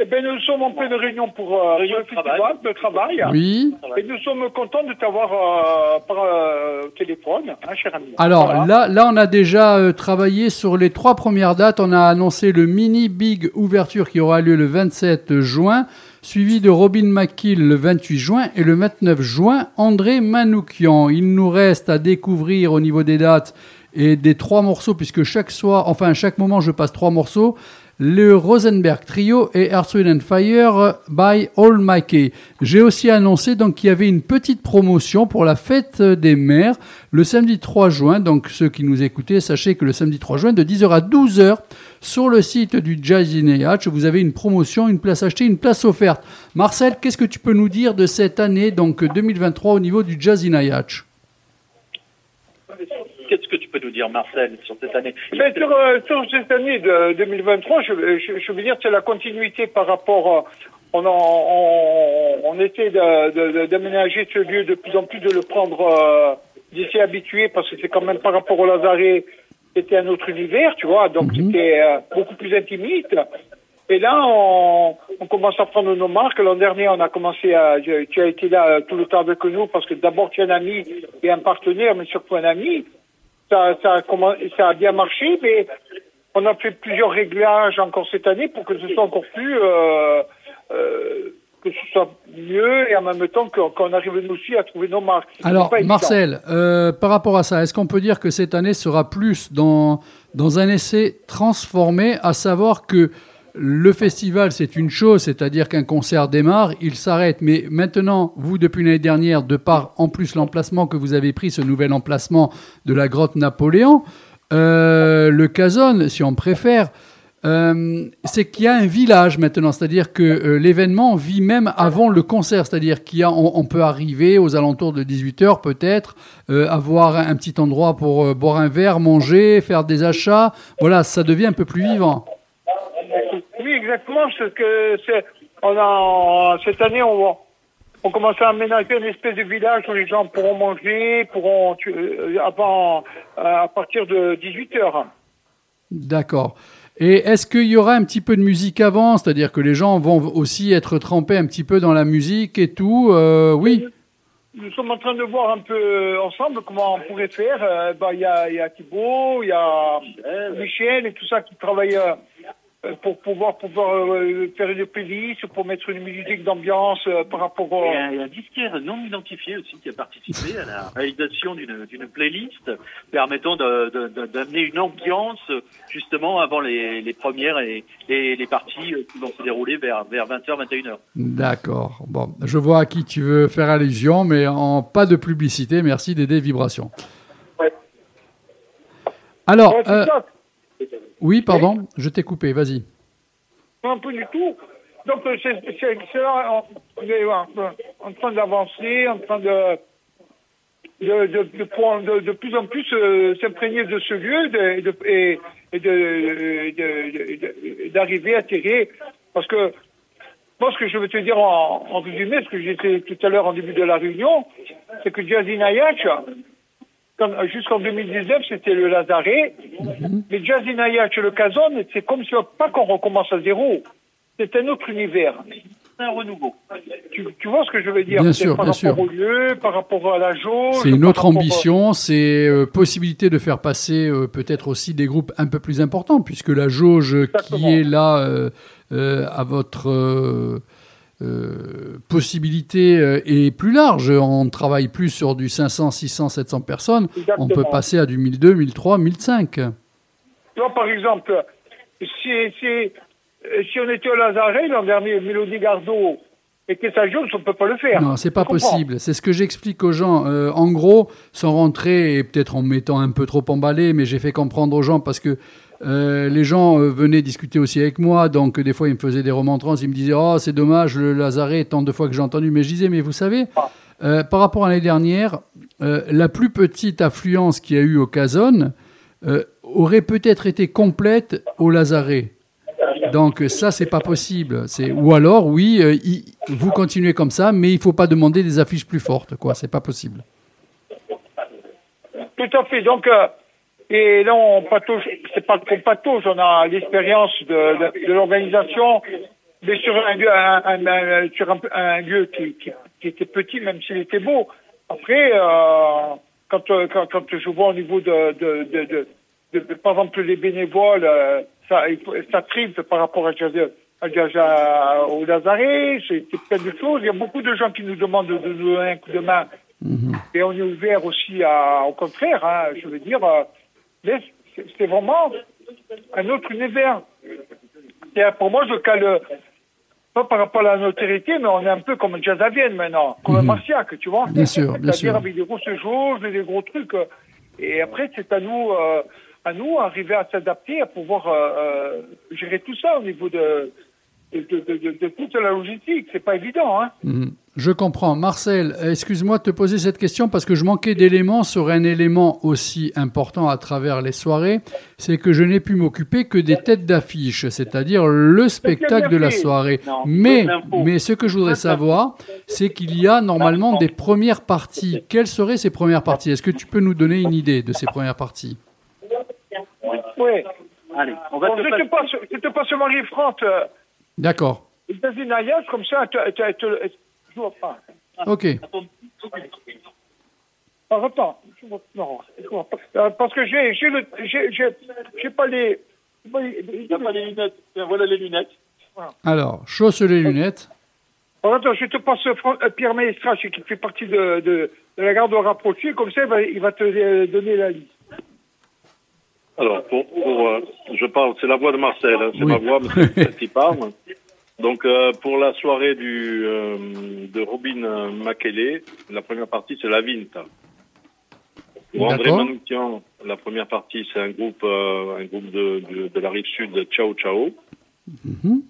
eh ben, nous sommes en pleine réunion pour euh, Réunion le de travail. festival de travail. oui. Et nous sommes contents de t'avoir euh, par euh, téléphone, hein, cher ami. Alors Voilà. là, là, on a déjà euh, travaillé sur les trois premières dates. On a annoncé le mini big ouverture qui aura lieu le 27 juin, suivi de Robin McKill le 28 juin et le 29 juin André Manoukian. Il nous reste à découvrir au niveau des dates et des trois morceaux puisque chaque soir, enfin à chaque moment, je passe trois morceaux. Le Rosenberg Trio et Earth, and Fire by All Mikey. J'ai aussi annoncé donc qu'il y avait une petite promotion pour la fête des mères le samedi 3 juin. Donc ceux qui nous écoutaient, sachez que le samedi 3 juin de 10h à 12h sur le site du Jazzy Nayach, vous avez une promotion, une place achetée, une place offerte. Marcel, qu'est-ce que tu peux nous dire de cette année donc 2023 au niveau du Nayach Qu'est-ce peux nous dire, Marcel, sur cette année Mais sur, euh, sur cette année de 2023, je, je, je veux dire, c'est la continuité par rapport. euh, on, en- on, on était d'aménager ce lieu de plus en plus, de le prendre, euh, d'y s'y habituer, parce que c'est quand même par rapport au Lazaret, c'était un autre univers, tu vois, donc Mhm. c'était euh, beaucoup plus intimiste. Et là, on, on commence à prendre nos marques. L'an dernier, on a commencé à. tu as été là tout le temps avec nous parce que d'abord tu es un ami et un partenaire, mais surtout un ami. Ça, ça, a commen- ça a bien marché, mais on a fait plusieurs réglages encore cette année pour que ce soit encore plus. euh, euh, que ce soit mieux et en même temps qu'on arrive nous aussi à trouver nos marques. Alors. Marcel, euh, par rapport à ça, est-ce qu'on peut dire que cette année sera plus dans, dans un essai transformé, à savoir que le festival, c'est une chose, c'est-à-dire qu'un concert démarre, il s'arrête. Mais maintenant, vous, depuis l'année dernière, de par en plus l'emplacement que vous avez pris, ce nouvel emplacement de la grotte Napoléon, euh, le Casone, si on préfère, euh, c'est qu'il y a un village maintenant, c'est-à-dire que euh, l'événement vit même avant le concert, c'est-à-dire a, on, peut arriver aux alentours de 18h peut-être, avoir un petit endroit pour boire un verre, manger, faire des achats. Voilà, ça devient un peu plus vivant. Exactement. Ce que c'est, on a cette année, on, on commence à aménager une espèce de village où les gens pourront manger, pourront tu- euh, avant euh, à partir de 18 heures. D'accord. Et est-ce qu'il y aura un petit peu de musique avant, c'est-à-dire que les gens vont aussi être trempés un petit peu dans la musique et tout euh, Oui? Nous sommes en train de voir un peu ensemble comment on pourrait faire. Euh, bah, Il y, a, y a il y a Michel et tout ça qui travaillent euh, pour pouvoir pouvoir euh, faire une playlist, pour mettre une musique d'ambiance euh, par rapport au... Il y, a, il y a un disquaire non identifié aussi qui a participé à la réalisation d'une d'une playlist permettant d'amener une ambiance justement avant les, les premières et les, les parties euh, qui vont se dérouler vers, vers 20h, 21h. D'accord. Bon, je vois à qui tu veux faire allusion, mais en pas de publicité. Merci d'aider Vibration. Ouais. Alors, Ouais, oui, pardon, je t'ai coupé, vas-y. Non, pas du tout. Donc, euh, c'est là, on, est en, train d'avancer, en train de de, plus en plus euh, s'imprégner de ce lieu et, d'arriver à tirer. Parce que moi, ce que je veux te dire en, résumé, ce que dit tout à l'heure en début de la réunion, c'est que Jazzy Nayach, jusqu'en 2019, c'était le Lazaret. Mais Jazzy Nayach, le Kazon, c'est comme si pas qu'on recommence à zéro. C'est un autre univers. certain renouveau. Tu, tu vois ce que je veux dire? Bien C'est sûr, par bien rapport sûr. au lieu, par rapport à la jauge. C'est une autre euh, ambition, c'est euh, possibilité de faire passer euh, peut-être aussi des groupes un peu plus importants, puisque la jauge Exactement. qui est là euh, euh, à votre euh, possibilité euh, est plus large. On travaille plus sur du 500, 600, 700 personnes. On peut passer à du 1002, 1003, 1005. Tu vois, par exemple, si, si, si on était au Lazaret, l'an dernier, Mélodie Gardot était sa jauge, on ne peut pas le faire. Non, c'est pas possible. C'est ce que j'explique aux gens. Euh, en gros, sans rentrer et peut-être en me mettant un peu trop emballé, mais j'ai fait comprendre aux gens parce que euh, les gens euh, venaient discuter aussi avec moi. Donc, des fois, ils me faisaient des remontrances. Ils me disaient Oh, c'est dommage, le Lazaret, tant de fois que j'ai entendu. Mais je disais Mais vous savez, euh, par rapport à l'année dernière, euh, la plus petite affluence qu'il y a eu au Cazone euh, aurait peut-être été complète au Lazaret. Donc ça, c'est pas possible. C'est ou alors, oui, euh, vous continuez comme ça, mais il faut pas demander des affiches plus fortes, quoi. C'est pas possible. Tout à fait. Donc, euh, et là, on patauge, c'est pas qu'on patauge, on a l'expérience de, de, de l'organisation, mais sur un lieu, un, un- un- sur un, un lieu qui, qui, qui était petit, même s'il était beau. Après, euh, quand, quand, quand je vois au niveau de, par exemple, les bénévoles, euh, ça, ça tripe par rapport à, au Lazaret, c'est plein de choses. Il y a beaucoup de gens qui nous demandent de, nous donner un coup de main. Et on est ouvert aussi à, au contraire, hein, je veux dire, euh, c'est vraiment un autre univers. Et euh, pour moi, je cale, pas par rapport à la notoriété, mais on est un peu comme Jazz à Vienne maintenant, comme un Mhm. Marciac, tu vois. Bien sûr, bien C'est-à-dire sûr. avec des grosses et des gros trucs. euh, Et après, c'est à nous, euh, à nous, arriver à s'adapter, à pouvoir euh, gérer tout ça au niveau de, de, de, de- de toute la logistique. C'est pas évident, hein. Mhm. Je comprends. Marcel, excuse-moi de te poser cette question parce que je manquais d'éléments sur un élément aussi important à travers les soirées, c'est que je n'ai pu m'occuper que des têtes d'affiche, c'est-à-dire le spectacle de la soirée. Non, Mais, mais ce que je voudrais savoir, c'est qu'il y a normalement des premières parties. Quelles seraient ces premières parties? Est-ce que tu peux nous donner une idée de ces premières parties? Oui. Allez, on va Bon, te je, passer- te passe, je te passe Marie-France. Euh, D'accord. dans une alliance comme ça, tu, je vois pas. Ok. Ah, attends, je vois, non, je vois pas. Parce que j'ai, j'ai le, j'ai, j'ai, j'ai pas les, j'ai pas les- pas les lunettes Tiens, Voilà les lunettes. Alors, chausse les lunettes. Ah, attends, je te passe Fran- euh, Pierre Maestras, qui fait partie de, de, de la garde rapprochée, comme ça, il va, il va te euh, donner la liste. Alors, pour, pour, euh, je parle, c'est la voix de Marcel, hein, c'est Oui. ma voix, Marcel qui [laughs] parle. Donc, euh, pour la soirée du, euh, de Robin Makele, la première partie, c'est la Vinta. Pour André. Manoukian, la première partie, c'est un groupe, euh, un groupe de, de, de la rive sud, Ciao Ciao. Mhm.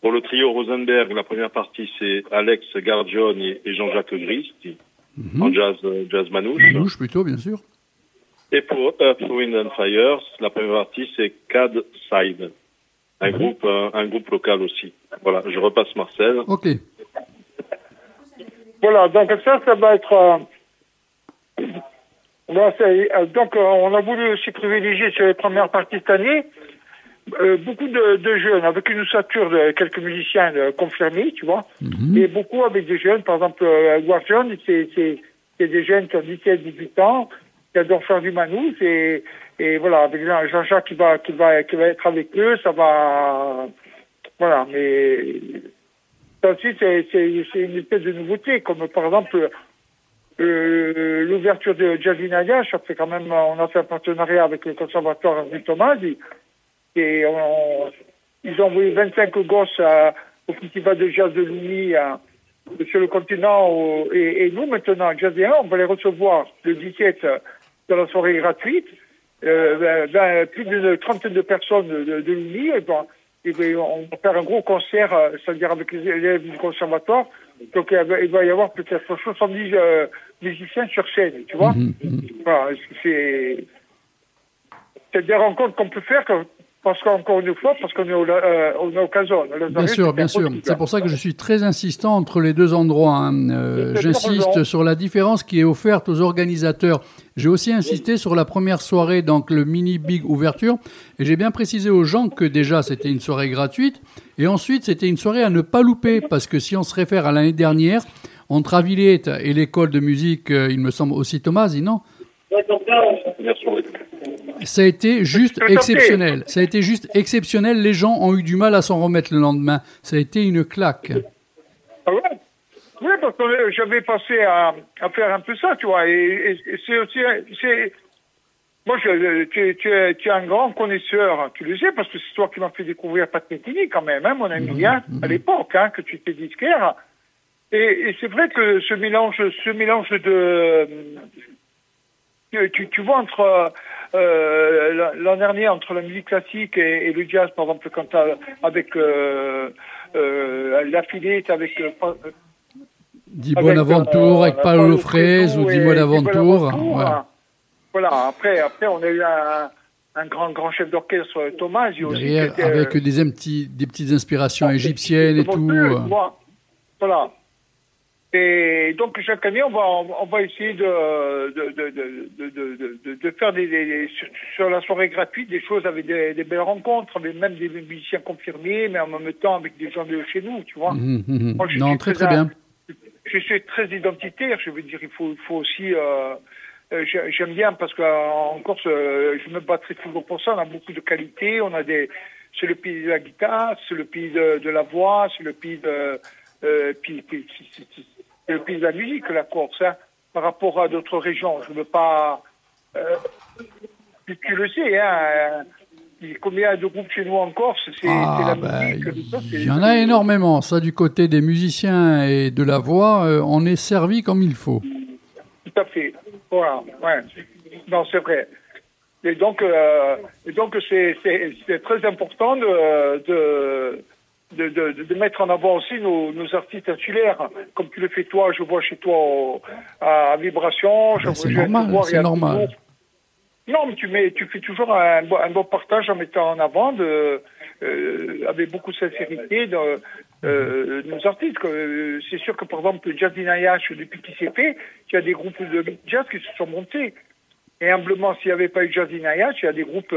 Pour le trio Rosenberg, la première partie, c'est Alex Gargione et Jean-Jacques Gris, en jazz, euh, jazz manouche. Bouge plutôt, bien sûr. Et pour Earth, Wind and Fire, la première partie, c'est CAD Side. Un groupe, euh, un groupe local aussi. Voilà, je repasse Marcel. Ok. Voilà, donc ça, ça va être. euh, c'est- euh, donc, euh, on a voulu aussi privilégier sur les premières parties cette année euh, beaucoup de, de jeunes, avec une ossature de quelques musiciens euh, confirmés, tu vois, Mhm. et beaucoup avec des jeunes. Par exemple, euh, Edouard John, c'est c'est- c'est des jeunes qui ont 17, 18 ans, qui adorent faire du manouche, et, voilà, avec Jean- Jean-Jacques qui va, qui, va, qui va être avec eux, ça va. Voilà, mais ça aussi, c'est une espèce de nouveauté, comme par exemple euh, l'ouverture de Jazinaya, ça fait quand même, on a fait un partenariat avec le conservatoire du Thomas, et, ils ont envoyé 25 gosses à- au festival de jazz de à- sur le continent, et, nous maintenant, Jazzéen, on va les recevoir le 17 dans la soirée gratuite, euh, ben, ben, plus d'une trentaine de personnes de, de, de Lumi, et ben, et ben, on va faire un gros concert, euh, c'est-à-dire avec les élèves du conservatoire. Donc il va- il va y avoir peut-être 70 euh, musiciens sur scène, tu vois. Mhm, mhm. Voilà, c'est des rencontres qu'on peut faire. que- parce qu'encore une fois, parce qu'on est au, euh, on est au Bien sûr, bien sûr. C'est pour ça que je suis très insistant entre les deux endroits. hein. Euh, J'insiste sur la différence qui est offerte aux organisateurs. J'ai aussi insisté sur la première soirée, donc le mini big ouverture, et j'ai bien précisé aux gens que déjà c'était une soirée gratuite, et ensuite c'était une soirée à ne pas louper, parce que si on se réfère à l'année dernière, entre Avillette et l'école de musique, euh, il me semble aussi Thomas, non? Ça a été juste exceptionnel. Ça a été juste exceptionnel. Les gens ont eu du mal à s'en remettre le lendemain. Ça a été une claque. Oui, parce que euh, j'avais passé à, à faire un peu ça, tu vois. Et, et- c'est aussi. c'est- Moi, je, tu, es- tu, es, tu es un grand connaisseur, tu le sais, parce que c'est toi qui m'as fait découvrir Pat Metheny, quand même, hein, mon ami, hein, à l'époque, hein, que tu étais disquaire. Et, et c'est vrai que ce mélange, ce mélange de. Tu, tu, tu vois, entre. euh, L'an dernier, entre la musique classique et, et le jazz, par exemple, quand avec. Euh, euh, la filette avec euh, pas- Dis avec, Bonaventure, euh, avec Paolo Paolo Fraise ou Fredo Dis et Bonaventure. Di Bonaventure. Ouais. Voilà, après, après, on a eu un, un grand, grand chef d'orchestre, Thomas, Derrière, était, avec euh, des, petits, des petites inspirations égyptiennes et tout. Montpellier, euh. vois. Voilà. Et donc, chaque année, on va, on va essayer de, de, de, de, faire des, sur, la soirée gratuite des choses avec des, des belles rencontres, avec même des musiciens confirmés, mais en même temps avec des gens de chez nous, tu vois. Mhm, mhm. Moi, Non, très très bien. Je suis très identitaire. Je veux dire, il faut, faut aussi. euh, euh, j'ai- J'aime bien parce qu'en Corse, euh, je me battrai toujours pour ça. On a beaucoup de qualités. On a des. C'est le pays de la guitare, c'est le pays de, la voix, c'est le pays de. Euh, puis, le pays de la musique, la Corse. Hein, par rapport à d'autres régions, je ne veux pas. Euh, tu le sais, hein. Combien de groupes chez nous en Corse? C'est Ah, la bah, musique. il y en a énormément. Ça, du côté des musiciens et de la voix, euh, on est servi comme il faut. Tout à fait. Voilà. Ouais. Non, c'est vrai. Et donc, euh, et donc c'est, très important de, de, de, de, de mettre en avant aussi nos, nos artistes insulaires, comme tu le fais toi. Je vois chez toi au- à Vibration. Je, Ben, c'est je normal, c'est normal. Non, mais tu mets, tu fais toujours un, bon- un bon partage en mettant en avant de, euh, avec beaucoup de sincérité de, euh, nos artistes. que, euh, C'est sûr que par exemple le Jazz Dinayash, depuis qu'il s'est fait, il y a des groupes de jazz qui se sont montés. Et humblement, s'il n'y avait pas eu Jazz Dinayash, il y a des groupes,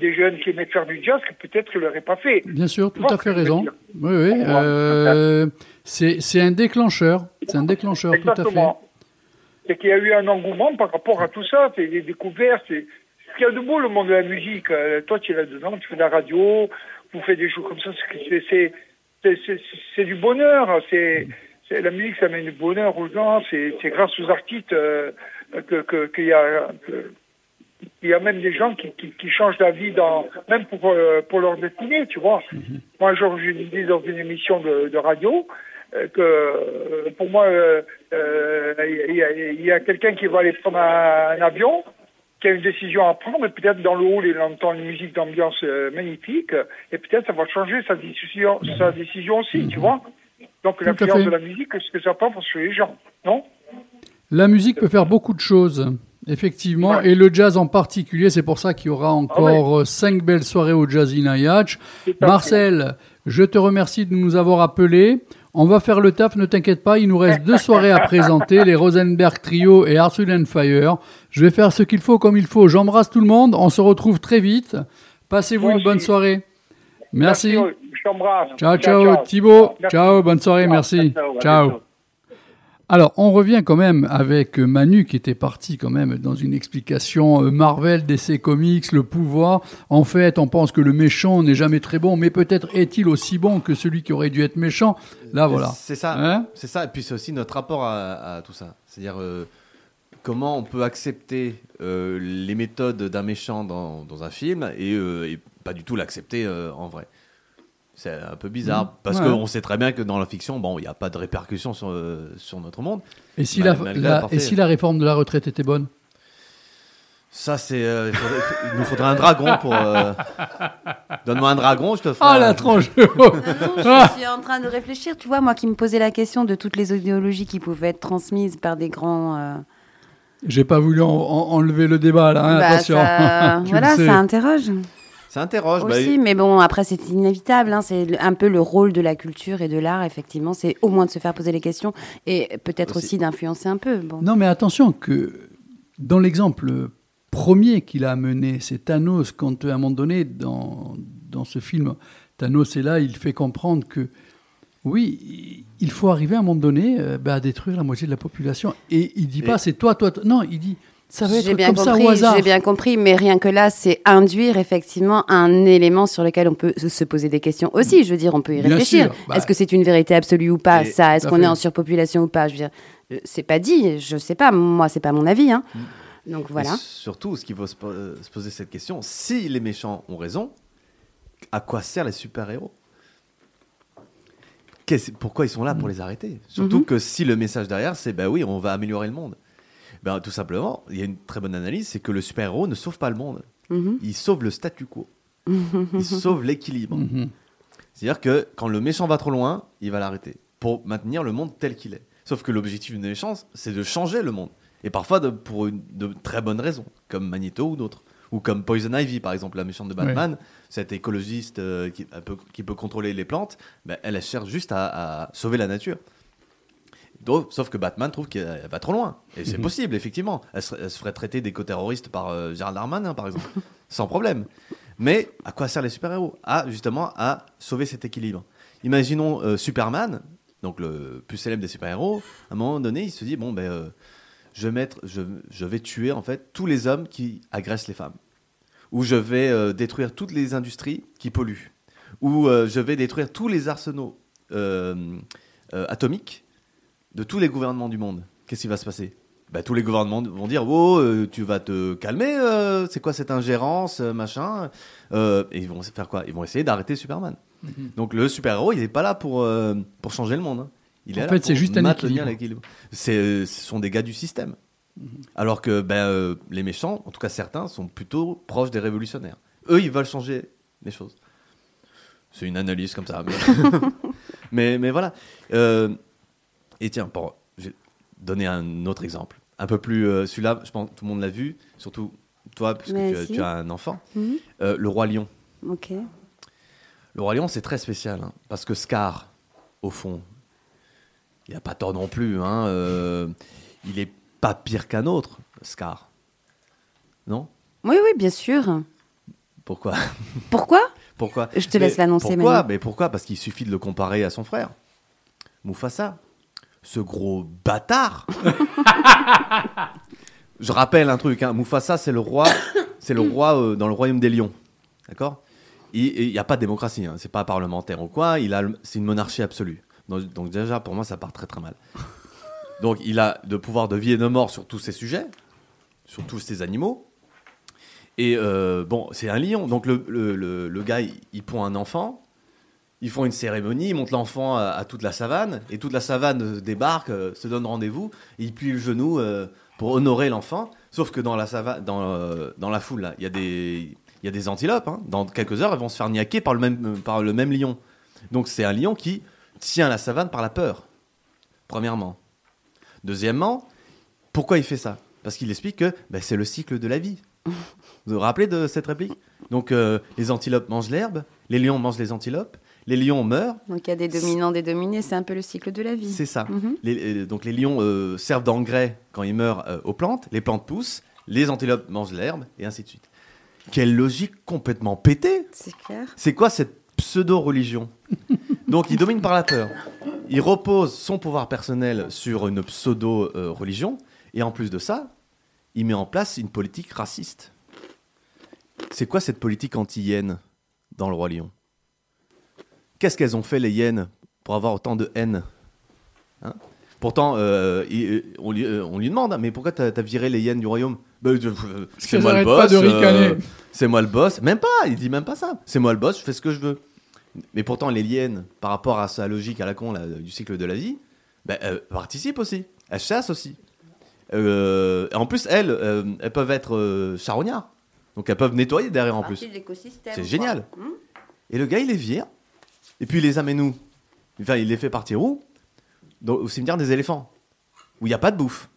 des jeunes qui aimaient faire du jazz qui peut-être ne l'auraient pas fait. Bien sûr, tout à fait que raison. Oui, oui. euh, c'est c'est un déclencheur. C'est un déclencheur, tout à fait. C'est qu'il y a eu un engouement par rapport à tout ça, c'est des découvertes, c'est ce qu'il y a de beau le monde de la musique. Euh, toi, tu es là-dedans, tu fais de la radio, vous faites des choses comme ça, c'est- du bonheur. C'est c'est- la musique, ça amène du bonheur aux gens. C'est grâce aux artistes euh, que que- qu'il y a que- il y a même des gens qui, qui, qui changent dans même pour euh, pour leur destinée, tu vois. Moi, genre, je disais dans une émission de, de radio que euh, pour moi, euh, euh, il y a, quelqu'un qui va aller prendre un, un avion, qui a une décision à prendre, mais peut-être dans le hall, il entend une musique d'ambiance euh, magnifique, et peut-être ça va changer sa décision, sa décision aussi, tu vois. Donc l'influence de la musique, ce que ça prend sur les gens, non? La musique peut faire beaucoup de choses, effectivement, Ouais. et le jazz en particulier. C'est pour ça qu'il y aura encore euh, cinq belles soirées au Jazz in. Marcel, je te remercie de nous avoir appelés. On va faire le taf, ne t'inquiète pas. Il nous reste deux soirées à présenter, les Rosenberg Trio et Arthur and Fire. Je vais faire ce qu'il faut comme il faut. J'embrasse tout le monde. On se retrouve très vite. Passez-vous une bonne soirée. Merci. Ciao, ciao, Thibaut. Merci. Ciao, bonne soirée, merci. Ciao. Alors, on revient quand même avec Manu qui était parti quand même dans une explication euh, Marvel, DC Comics, le pouvoir. En fait, on pense que le méchant n'est jamais très bon, mais peut-être est-il aussi bon que celui qui aurait dû être méchant. Là, voilà. C'est ça. Hein c'est ça. Et puis c'est aussi notre rapport à, à tout ça. C'est-à-dire euh, comment on peut accepter euh, les méthodes d'un méchant dans, dans un film et, euh, et pas du tout l'accepter euh, en vrai. C'est un peu bizarre Mmh. parce Ouais. qu'on sait très bien que dans la fiction, bon, il n'y a pas de répercussions sur, euh, sur notre monde. Et si, Mal- la, et si la réforme de la retraite était bonne? Ça, c'est. euh, il, nous faudrait un dragon pour. euh, Donne-moi un dragon, je te ferai. Ah, la tranche Ah non, je [laughs] suis en train de réfléchir. Tu vois, moi qui me posais la question de toutes les idéologies qui pouvaient être transmises par des grands. euh, J'ai pas voulu en- en- enlever le débat là, hein, bah, attention. ça- [laughs] Tu le voilà, ça interroge. Ça interroge. bah, Aussi, mais bon, après, c'est inévitable. hein, c'est un peu le rôle de la culture et de l'art, effectivement. C'est au moins de se faire poser les questions et peut-être Aussi. aussi, d'influencer un peu. Bon. Non, mais attention que dans l'exemple premier qu'il a amené, c'est Thanos, quand à un moment donné, dans, dans ce film, Thanos est là, il fait comprendre que oui, il faut arriver à un moment donné euh, bah, à détruire la moitié de la population. Et il dit Et- pas c'est toi, toi, toi. Non, il dit ça va J'ai être bien comme ça compris, au hasard. j'ai bien compris, mais rien que là, c'est induire effectivement un élément sur lequel on peut se- se poser des questions aussi. Je veux dire, on peut y réfléchir. sûr, bah- Est-ce que c'est une vérité absolue ou pas Ça, est-ce qu'on fait. est en surpopulation ou pas? Je veux dire, euh, c'est pas dit. Je sais pas. Moi, c'est pas mon avis. Hein. Donc voilà. Et surtout, ce qu'il faut se, euh, se poser cette question, si les méchants ont raison, à quoi servent les super-héros? Qu'est-ce- Pourquoi ils sont là pour les arrêter? Surtout Mhm. que si le message derrière, c'est ben oui, on va améliorer le monde. Ben, tout simplement, il y a une très bonne analyse, c'est que le super-héros ne sauve pas le monde. Mhm. Il sauve le statu quo. il [laughs] sauve l'équilibre. Mhm. C'est-à-dire que quand le méchant va trop loin, il va l'arrêter pour maintenir le monde tel qu'il est. Sauf que l'objectif du méchant, c'est de changer le monde. Et parfois de- pour une- de très bonnes raisons, comme Magneto ou d'autres. Ou comme Poison Ivy, par exemple, la méchante de Batman, cette écologiste euh, qui, peut contrôler les plantes, ben, elle, elle cherche juste à, à sauver la nature. Donc, sauf que Batman trouve qu'elle va trop loin. Et c'est Mhm. possible, effectivement. Elle se, elle se ferait traiter d'éco-terroriste par euh, Gérald Darmanin, par exemple, [laughs] sans problème. Mais à quoi servent les super-héros? À justement à sauver cet équilibre. Imaginons euh, Superman, donc le plus célèbre des super-héros. À un moment donné, il se dit bon ben, euh, je vais mettre, je, je vais tuer en fait tous les hommes qui agressent les femmes, ou je vais euh, détruire toutes les industries qui polluent, ou je vais détruire tous les arsenaux atomiques de tous les gouvernements du monde. Qu'est-ce qui va se passer? Bah, tous les gouvernements vont dire oh euh, tu vas te calmer euh, c'est quoi cette ingérence euh, machin? Et ils vont faire quoi? Ils vont essayer d'arrêter Superman. Mhm. donc le super héros il n'est pas là pour pour changer le monde hein. il En est là fait, c'est juste un maintenir équilibre. l'équilibre. C'est ce sont des gars du système. Alors que ben, les méchants en tout cas certains sont plutôt proches des révolutionnaires. Eux ils veulent changer les choses. C'est une analyse comme ça mais [laughs] [laughs] mais, mais voilà et tiens pour je vais donner un autre exemple un peu plus euh, celui-là je pense que tout le monde l'a vu surtout toi puisque Mais tu, as- si. tu as un enfant Mhm. Euh, le roi lion Ok. le Roi Lion, c'est très spécial, hein, parce que Scar, au fond, il n'a pas tort non plus. Hein, euh, il est pas pire qu'un autre, Scar. Non? Oui, oui, bien sûr. Pourquoi? Pourquoi? Pourquoi? Je te laisse l'annoncer, Pourquoi? Manu. Mais pourquoi? Parce qu'il suffit de le comparer à son frère, Mufasa. Ce gros bâtard. [laughs] Je rappelle un truc. Hein, Mufasa, c'est le roi, [coughs] c'est le roi euh, dans le royaume des lions, d'accord? Il n'y a pas de démocratie. Hein, c'est pas parlementaire ou quoi. Il a, le- c'est une monarchie absolue. Donc, donc déjà, pour moi, ça part très très mal. Donc il a de pouvoir de vie et de mort sur tous ces sujets, sur tous ces animaux. Et euh, bon, c'est un lion. Donc le, le, le- le gars, il, il pond un enfant. Ils font une cérémonie, ils montent l'enfant à, toute la savane. Et toute la savane débarque, euh, se donne rendez-vous. Et ils plient le genou euh, pour honorer l'enfant. Sauf que dans la, savane, dans, euh, dans la foule, il y a des, y a des antilopes. hein. Dans quelques heures, elles vont se faire niaquer par le même, par le même lion. Donc c'est un lion qui tient la savane par la peur, premièrement. Deuxièmement, pourquoi il fait ça? Parce qu'il explique que ben, c'est le cycle de la vie. Vous vous rappelez de cette réplique? Donc les antilopes mangent l'herbe, les lions mangent les antilopes, les lions meurent, Donc il y a des dominants, des dominés, c'est un peu le cycle de la vie. c'est ça. Mhm. Les- donc les lions euh, servent d'engrais quand ils meurent euh, aux plantes, les plantes poussent, les antilopes mangent l'herbe, et ainsi de suite. Quelle logique complètement pétée C'est clair. C'est quoi cette pseudo-religion? Donc il domine par la peur. Il repose son pouvoir personnel sur une pseudo-religion. Et en plus de ça, il met en place une politique raciste. C'est quoi cette politique anti-hyène dans le Roi Lion? Qu'est-ce qu'elles ont fait les hyènes pour avoir autant de haine Hein? Pourtant, euh, il- on, lui, euh, on lui demande, mais pourquoi t'as as viré les hyènes du royaume? Je- euh, C'est moi le boss. pas de ricaner. euh, c'est moi le boss. Même pas, il dit même pas ça. C'est moi le boss, je fais ce que je veux. Mais pourtant, les hyènes, par rapport à sa logique à la con là, du cycle de la vie, elles participent aussi. Elles chassent aussi. Euh, et en plus, elles, euh, elles peuvent être euh, charognards. Donc elles peuvent nettoyer derrière en plus. C'est génial. Et le gars, il les vire. Et puis il les amène où Enfin, il les fait partir où Dans- Au cimetière des éléphants. Où il n'y a pas de bouffe.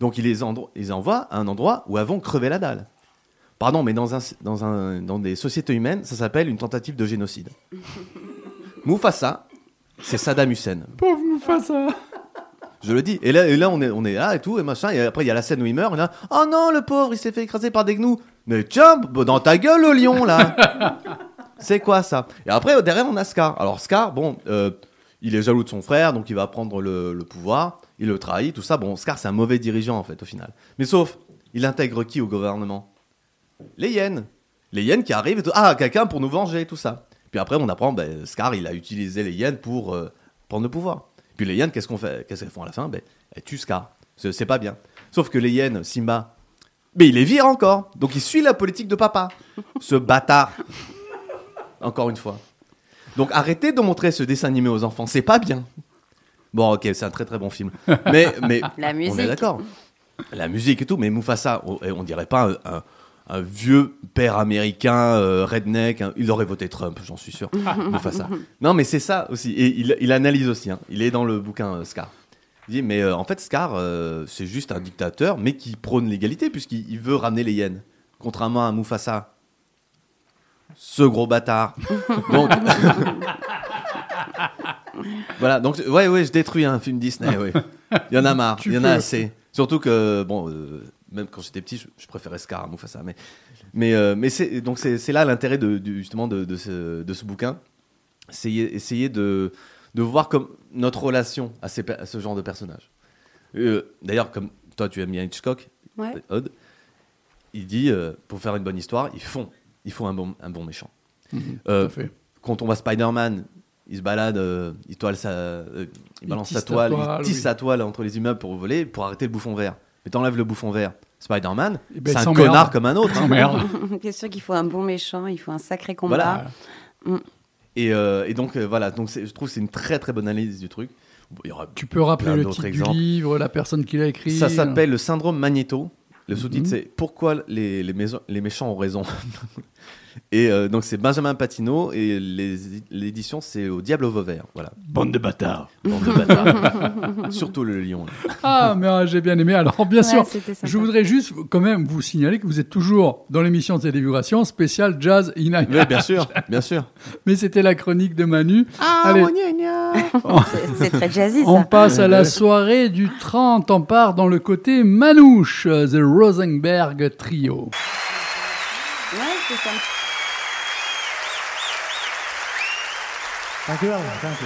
Donc il les, endro- il les envoie à un endroit où vont crever la dalle. Pardon, mais dans, un, dans, un, dans des sociétés humaines, ça s'appelle une tentative de génocide. [laughs] Mufasa, c'est Saddam Hussein. Pauvre Mufasa. Je le dis. Et là, et là on, est, on est là et tout, et machin. Et après, il y a la scène où il meurt. Et là, oh non, le pauvre, il s'est fait écraser par des gnous. Mais tiens, dans ta gueule, le lion, là. [laughs] c'est quoi ça? Et après, derrière, on a Scar. Alors, Scar, bon, euh, il est jaloux de son frère, donc il va prendre le, pouvoir. Il le trahit, tout ça. Bon, Scar, c'est un mauvais dirigeant, en fait, au final. Mais sauf, il intègre qui au gouvernement? Les hyènes. Les hyènes qui arrivent et tout. Ah, quelqu'un pour nous venger, tout ça. Puis après, on apprend, ben, Scar, il a utilisé les hyènes pour euh, prendre le pouvoir. Puis les hyènes, qu'est-ce qu'on fait? Qu'est-ce qu'elles font à la fin? Ben, Elles tuent Scar. C'est c'est pas bien. Sauf que les hyènes, Simba, mais il les vire encore. Donc il suit la politique de papa. Ce bâtard. Encore une fois. Donc arrêtez de montrer ce dessin animé aux enfants. C'est pas bien. Bon, ok, c'est un très très bon film. Mais, [laughs] mais La on musique. est d'accord. La musique et tout, mais Mufasa, on, on dirait pas un, un- un vieux père américain, euh, redneck. hein. Il aurait voté Trump, j'en suis sûr. [laughs] Mufasa. Non, mais c'est ça aussi. Et il, il analyse aussi. hein. Il est dans le bouquin euh, Scar. Il dit, mais euh, en fait, Scar, c'est juste un dictateur, mais qui prône l'égalité, puisqu'il il veut ramener les hyènes. Contrairement à Mufasa. Ce gros bâtard. [laughs] Donc. voilà, donc, ouais, ouais, je détruis un film Disney, ouais. Il y en a marre, il y en a assez. Surtout que, bon, euh, même quand j'étais petit, je, je préférais Scar à Mufasa, mais. Mais, euh, mais c'est, donc c'est, c'est là l'intérêt de, justement de, de ce, de ce bouquin. C'est essayer de, de voir comme notre relation à, ces, per- à ce genre de personnages. Euh, d'ailleurs, comme toi, tu aimes bien Hitchcock, Ouais. Odd, il dit, euh, pour faire une bonne histoire, ils font, ils font un bon, un bon méchant. Euh, à fait. quand on voit Spider-Man, il se balade, euh, il, toile sa, euh, il Il balance tisse sa toile, il tisse oui. sa toile entre les immeubles pour voler, pour arrêter le bouffon vert. Mais t'enlèves le bouffon vert, Spider-Man, Eh ben, c'est il un connard comme un autre. hein. Merde. [laughs] Bien sûr qu'il faut un bon méchant, il faut un sacré combat. Voilà. Et, euh, et donc euh, voilà, donc c'est- je trouve que c'est une très très bonne analyse du truc. Il y aura Tu peux rappeler le titre exemples. du livre, la personne qui l'a écrit Ça s'appelle le syndrome Magneto. Le sous-titre Mhm. c'est Pourquoi les, les, maisons- les méchants ont raison? Et euh, donc c'est Benjamin Patino et l'édition c'est au Diable au Vauvert. Voilà. Bande de bâtards. Bande de bâtards. [laughs] Surtout le lion. là. Ah, mais ah, j'ai bien aimé. Alors, bien Ouais, sûr, je voudrais juste quand même vous signaler que vous êtes toujours dans l'émission de télévision spéciale Jazz in. Oui, bien sûr, bien sûr. [laughs] Mais c'était la chronique de Manu. Ah, Allez. [laughs] C'est- C'est très jazzy, On ça. passe à la soirée du 30. On part dans le côté manouche, euh, The Rosenberg Trio. Thank you. dank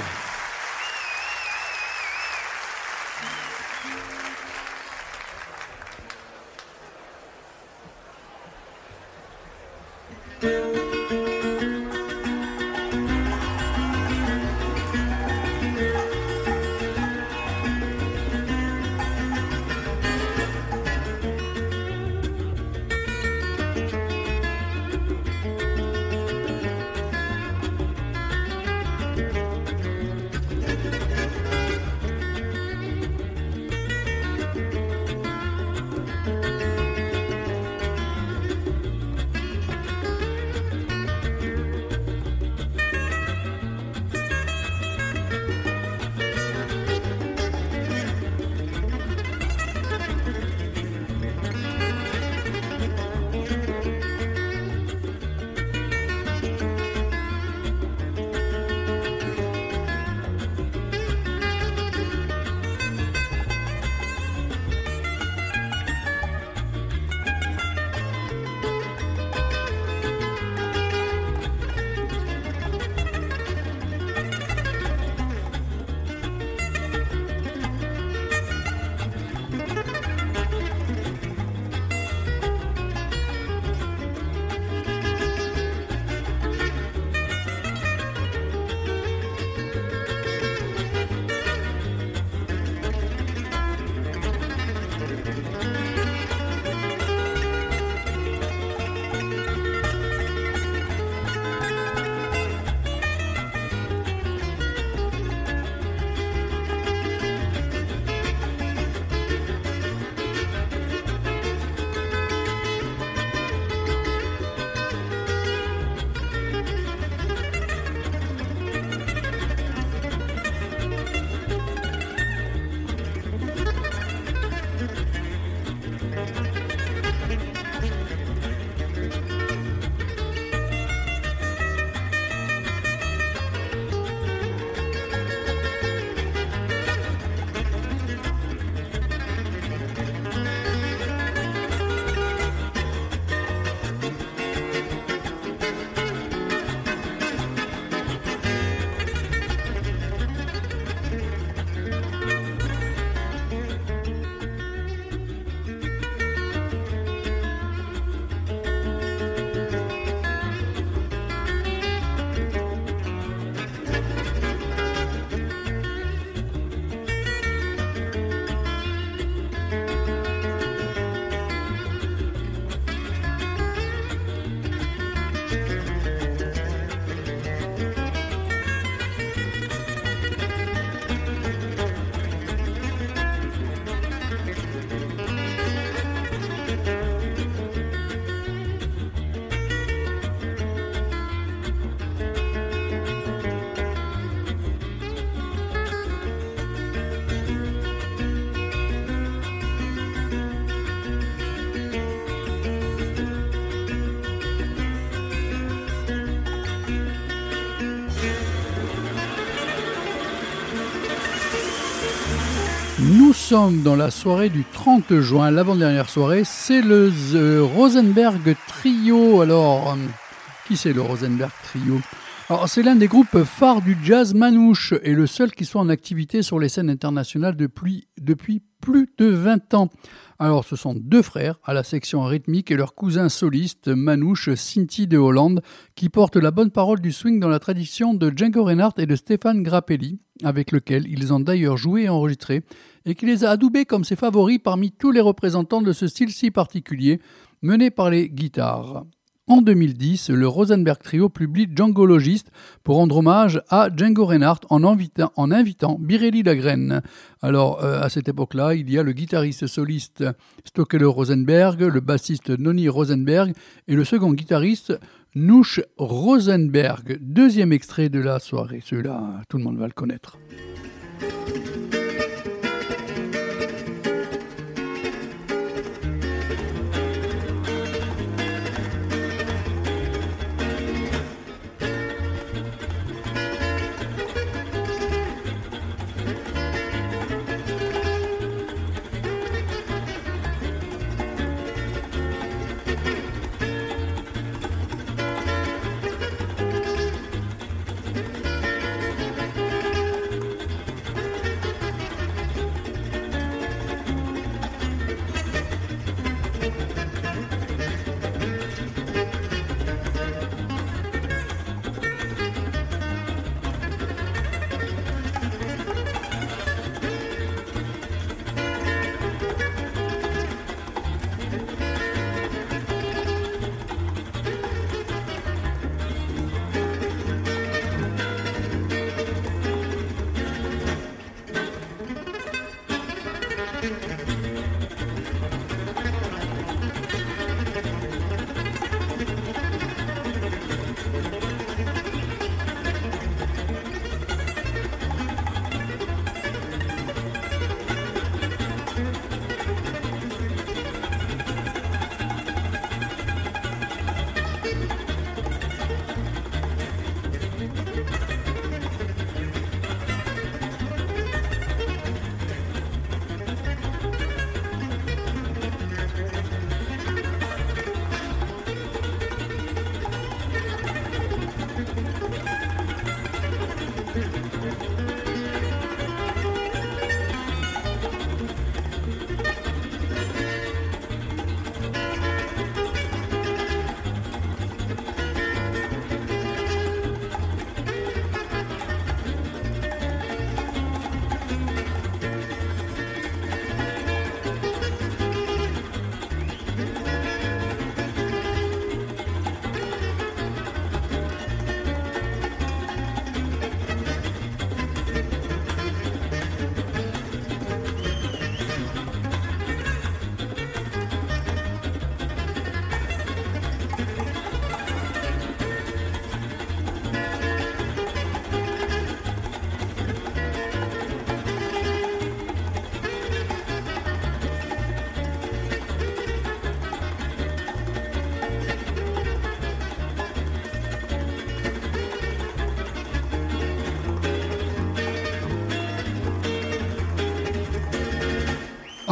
sommes dans la soirée du 30 juin, l'avant-dernière soirée. C'est le The Rosenberg Trio. Alors, euh, qui c'est le Rosenberg Trio? Alors, c'est l'un des groupes phares du jazz manouche et le seul qui soit en activité sur les scènes internationales depuis, depuis plus de 20 ans. Alors, ce sont deux frères à la section rythmique et leur cousin soliste, manouche Cinti de Hollande, qui portent la bonne parole du swing dans la tradition de Django Reinhardt et de Stéphane Grappelli, avec lequel ils ont d'ailleurs joué et enregistré, et qui les a adoubés comme ses favoris parmi tous les représentants de ce style si particulier, mené par les guitares. En 2010, le Rosenberg Trio publie Django Logist pour rendre hommage à Django Reinhardt en invitant, Birelli Lagrène. Alors, euh, à cette époque-là, il y a le guitariste soliste Stokelo Rosenberg, le bassiste Noni Rosenberg et le second guitariste Nouch Rosenberg. Deuxième extrait de la soirée. Celui-là, tout le monde va le connaître.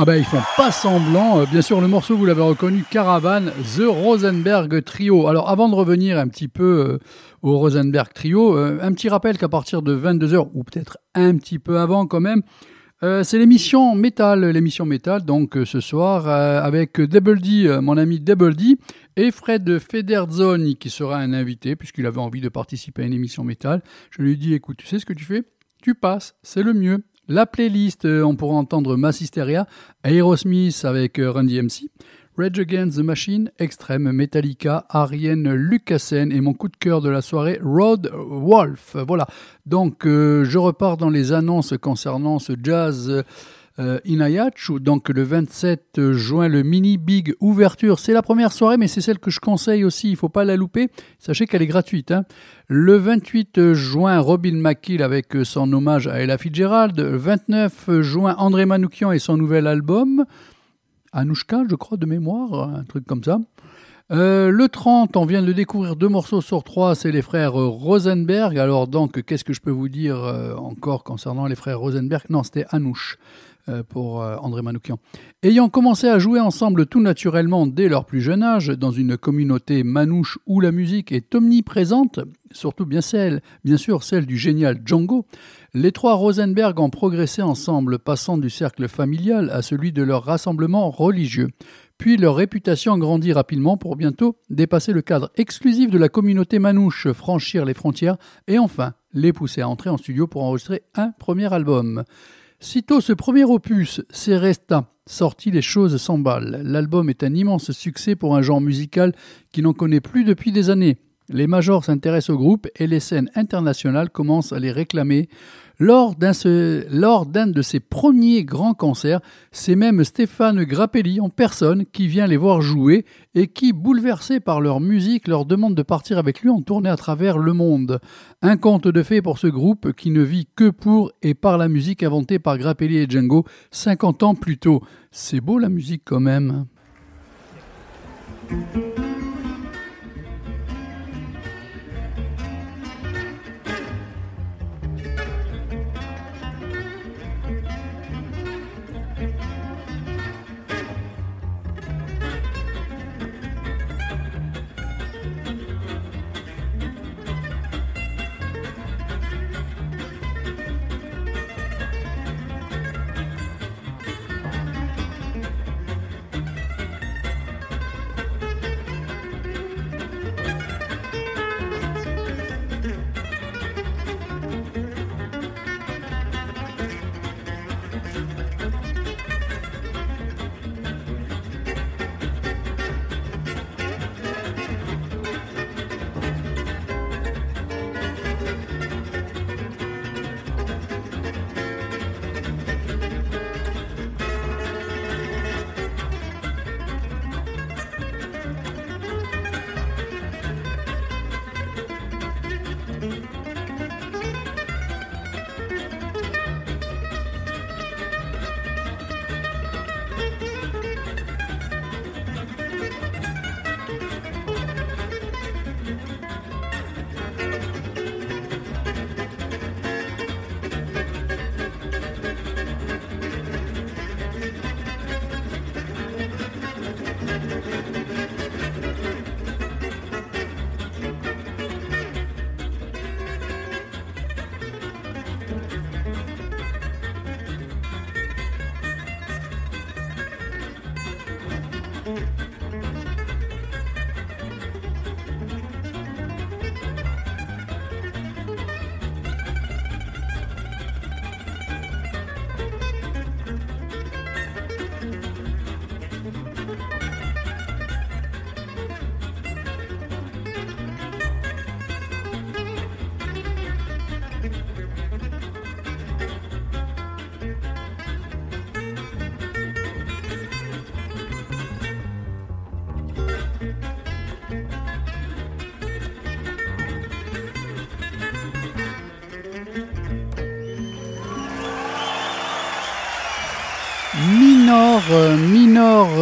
Ben ils font pas semblant. Euh, Bien sûr, le morceau, vous l'avez reconnu, Caravan, The Rosenberg Trio. Alors avant de revenir un petit peu euh, au Rosenberg Trio, euh, un petit rappel qu'à partir de 22h, ou peut-être un petit peu avant quand même, c'est l'émission Metal, l'émission Metal, donc ce soir avec Double D, mon ami Double D, et Fred Federzoni qui sera un invité puisqu'il avait envie de participer à une émission Metal. Je lui ai dit, écoute, tu sais ce que tu fais? Tu passes, c'est le mieux. La playlist, euh, on pourra entendre Mass Hysteria, Aerosmith avec euh, Run DMC, Rage Against the Machine, Extreme, Metallica, Ariane Lucassen et mon coup de cœur de la soirée, Rod Wolf. Voilà, donc euh, je repars dans les annonces concernant ce jazz euh, Inayachu. Donc le 27 juin, le mini big ouverture. C'est la première soirée, mais c'est celle que je conseille aussi. Il faut pas la louper. Sachez qu'elle est gratuite. hein. Le 28 juin, Robin McKill avec son hommage à Ella Fitzgerald. Le 29 juin, André Manoukian et son nouvel album. Anouchka, je crois, de mémoire, un truc comme ça. Euh, le 30, on vient de découvrir deux morceaux sur trois, c'est les frères Rosenberg. Alors donc, qu'est-ce que je peux vous dire euh, encore concernant les frères Rosenberg? Non, c'était Anouch. Euh, pour euh, André Manoukian. Ayant commencé à jouer ensemble tout naturellement dès leur plus jeune âge, dans une communauté manouche où la musique est omniprésente, surtout bien celle, bien sûr celle du génial Django, les trois Rosenberg ont progressé ensemble, passant du cercle familial à celui de leur rassemblement religieux. Puis leur réputation grandit rapidement pour bientôt dépasser le cadre exclusif de la communauté manouche, franchir les frontières et enfin les pousser à entrer en studio pour enregistrer un premier album. Sitôt ce premier opus, c'est Resta, sorti les choses s'emballent. L'album est un immense succès pour un genre musical qui n'en connaît plus depuis des années. Les majors s'intéressent au groupe et les scènes internationales commencent à les réclamer. Lors d'un de ses premiers grands concerts, c'est même Stéphane Grappelli en personne qui vient les voir jouer et qui, bouleversé par leur musique, leur demande de partir avec lui en tournée à travers le monde. Un conte de fées pour ce groupe qui ne vit que pour et par la musique inventée par Grappelli et Django 50 ans plus tôt. C'est beau la musique quand même.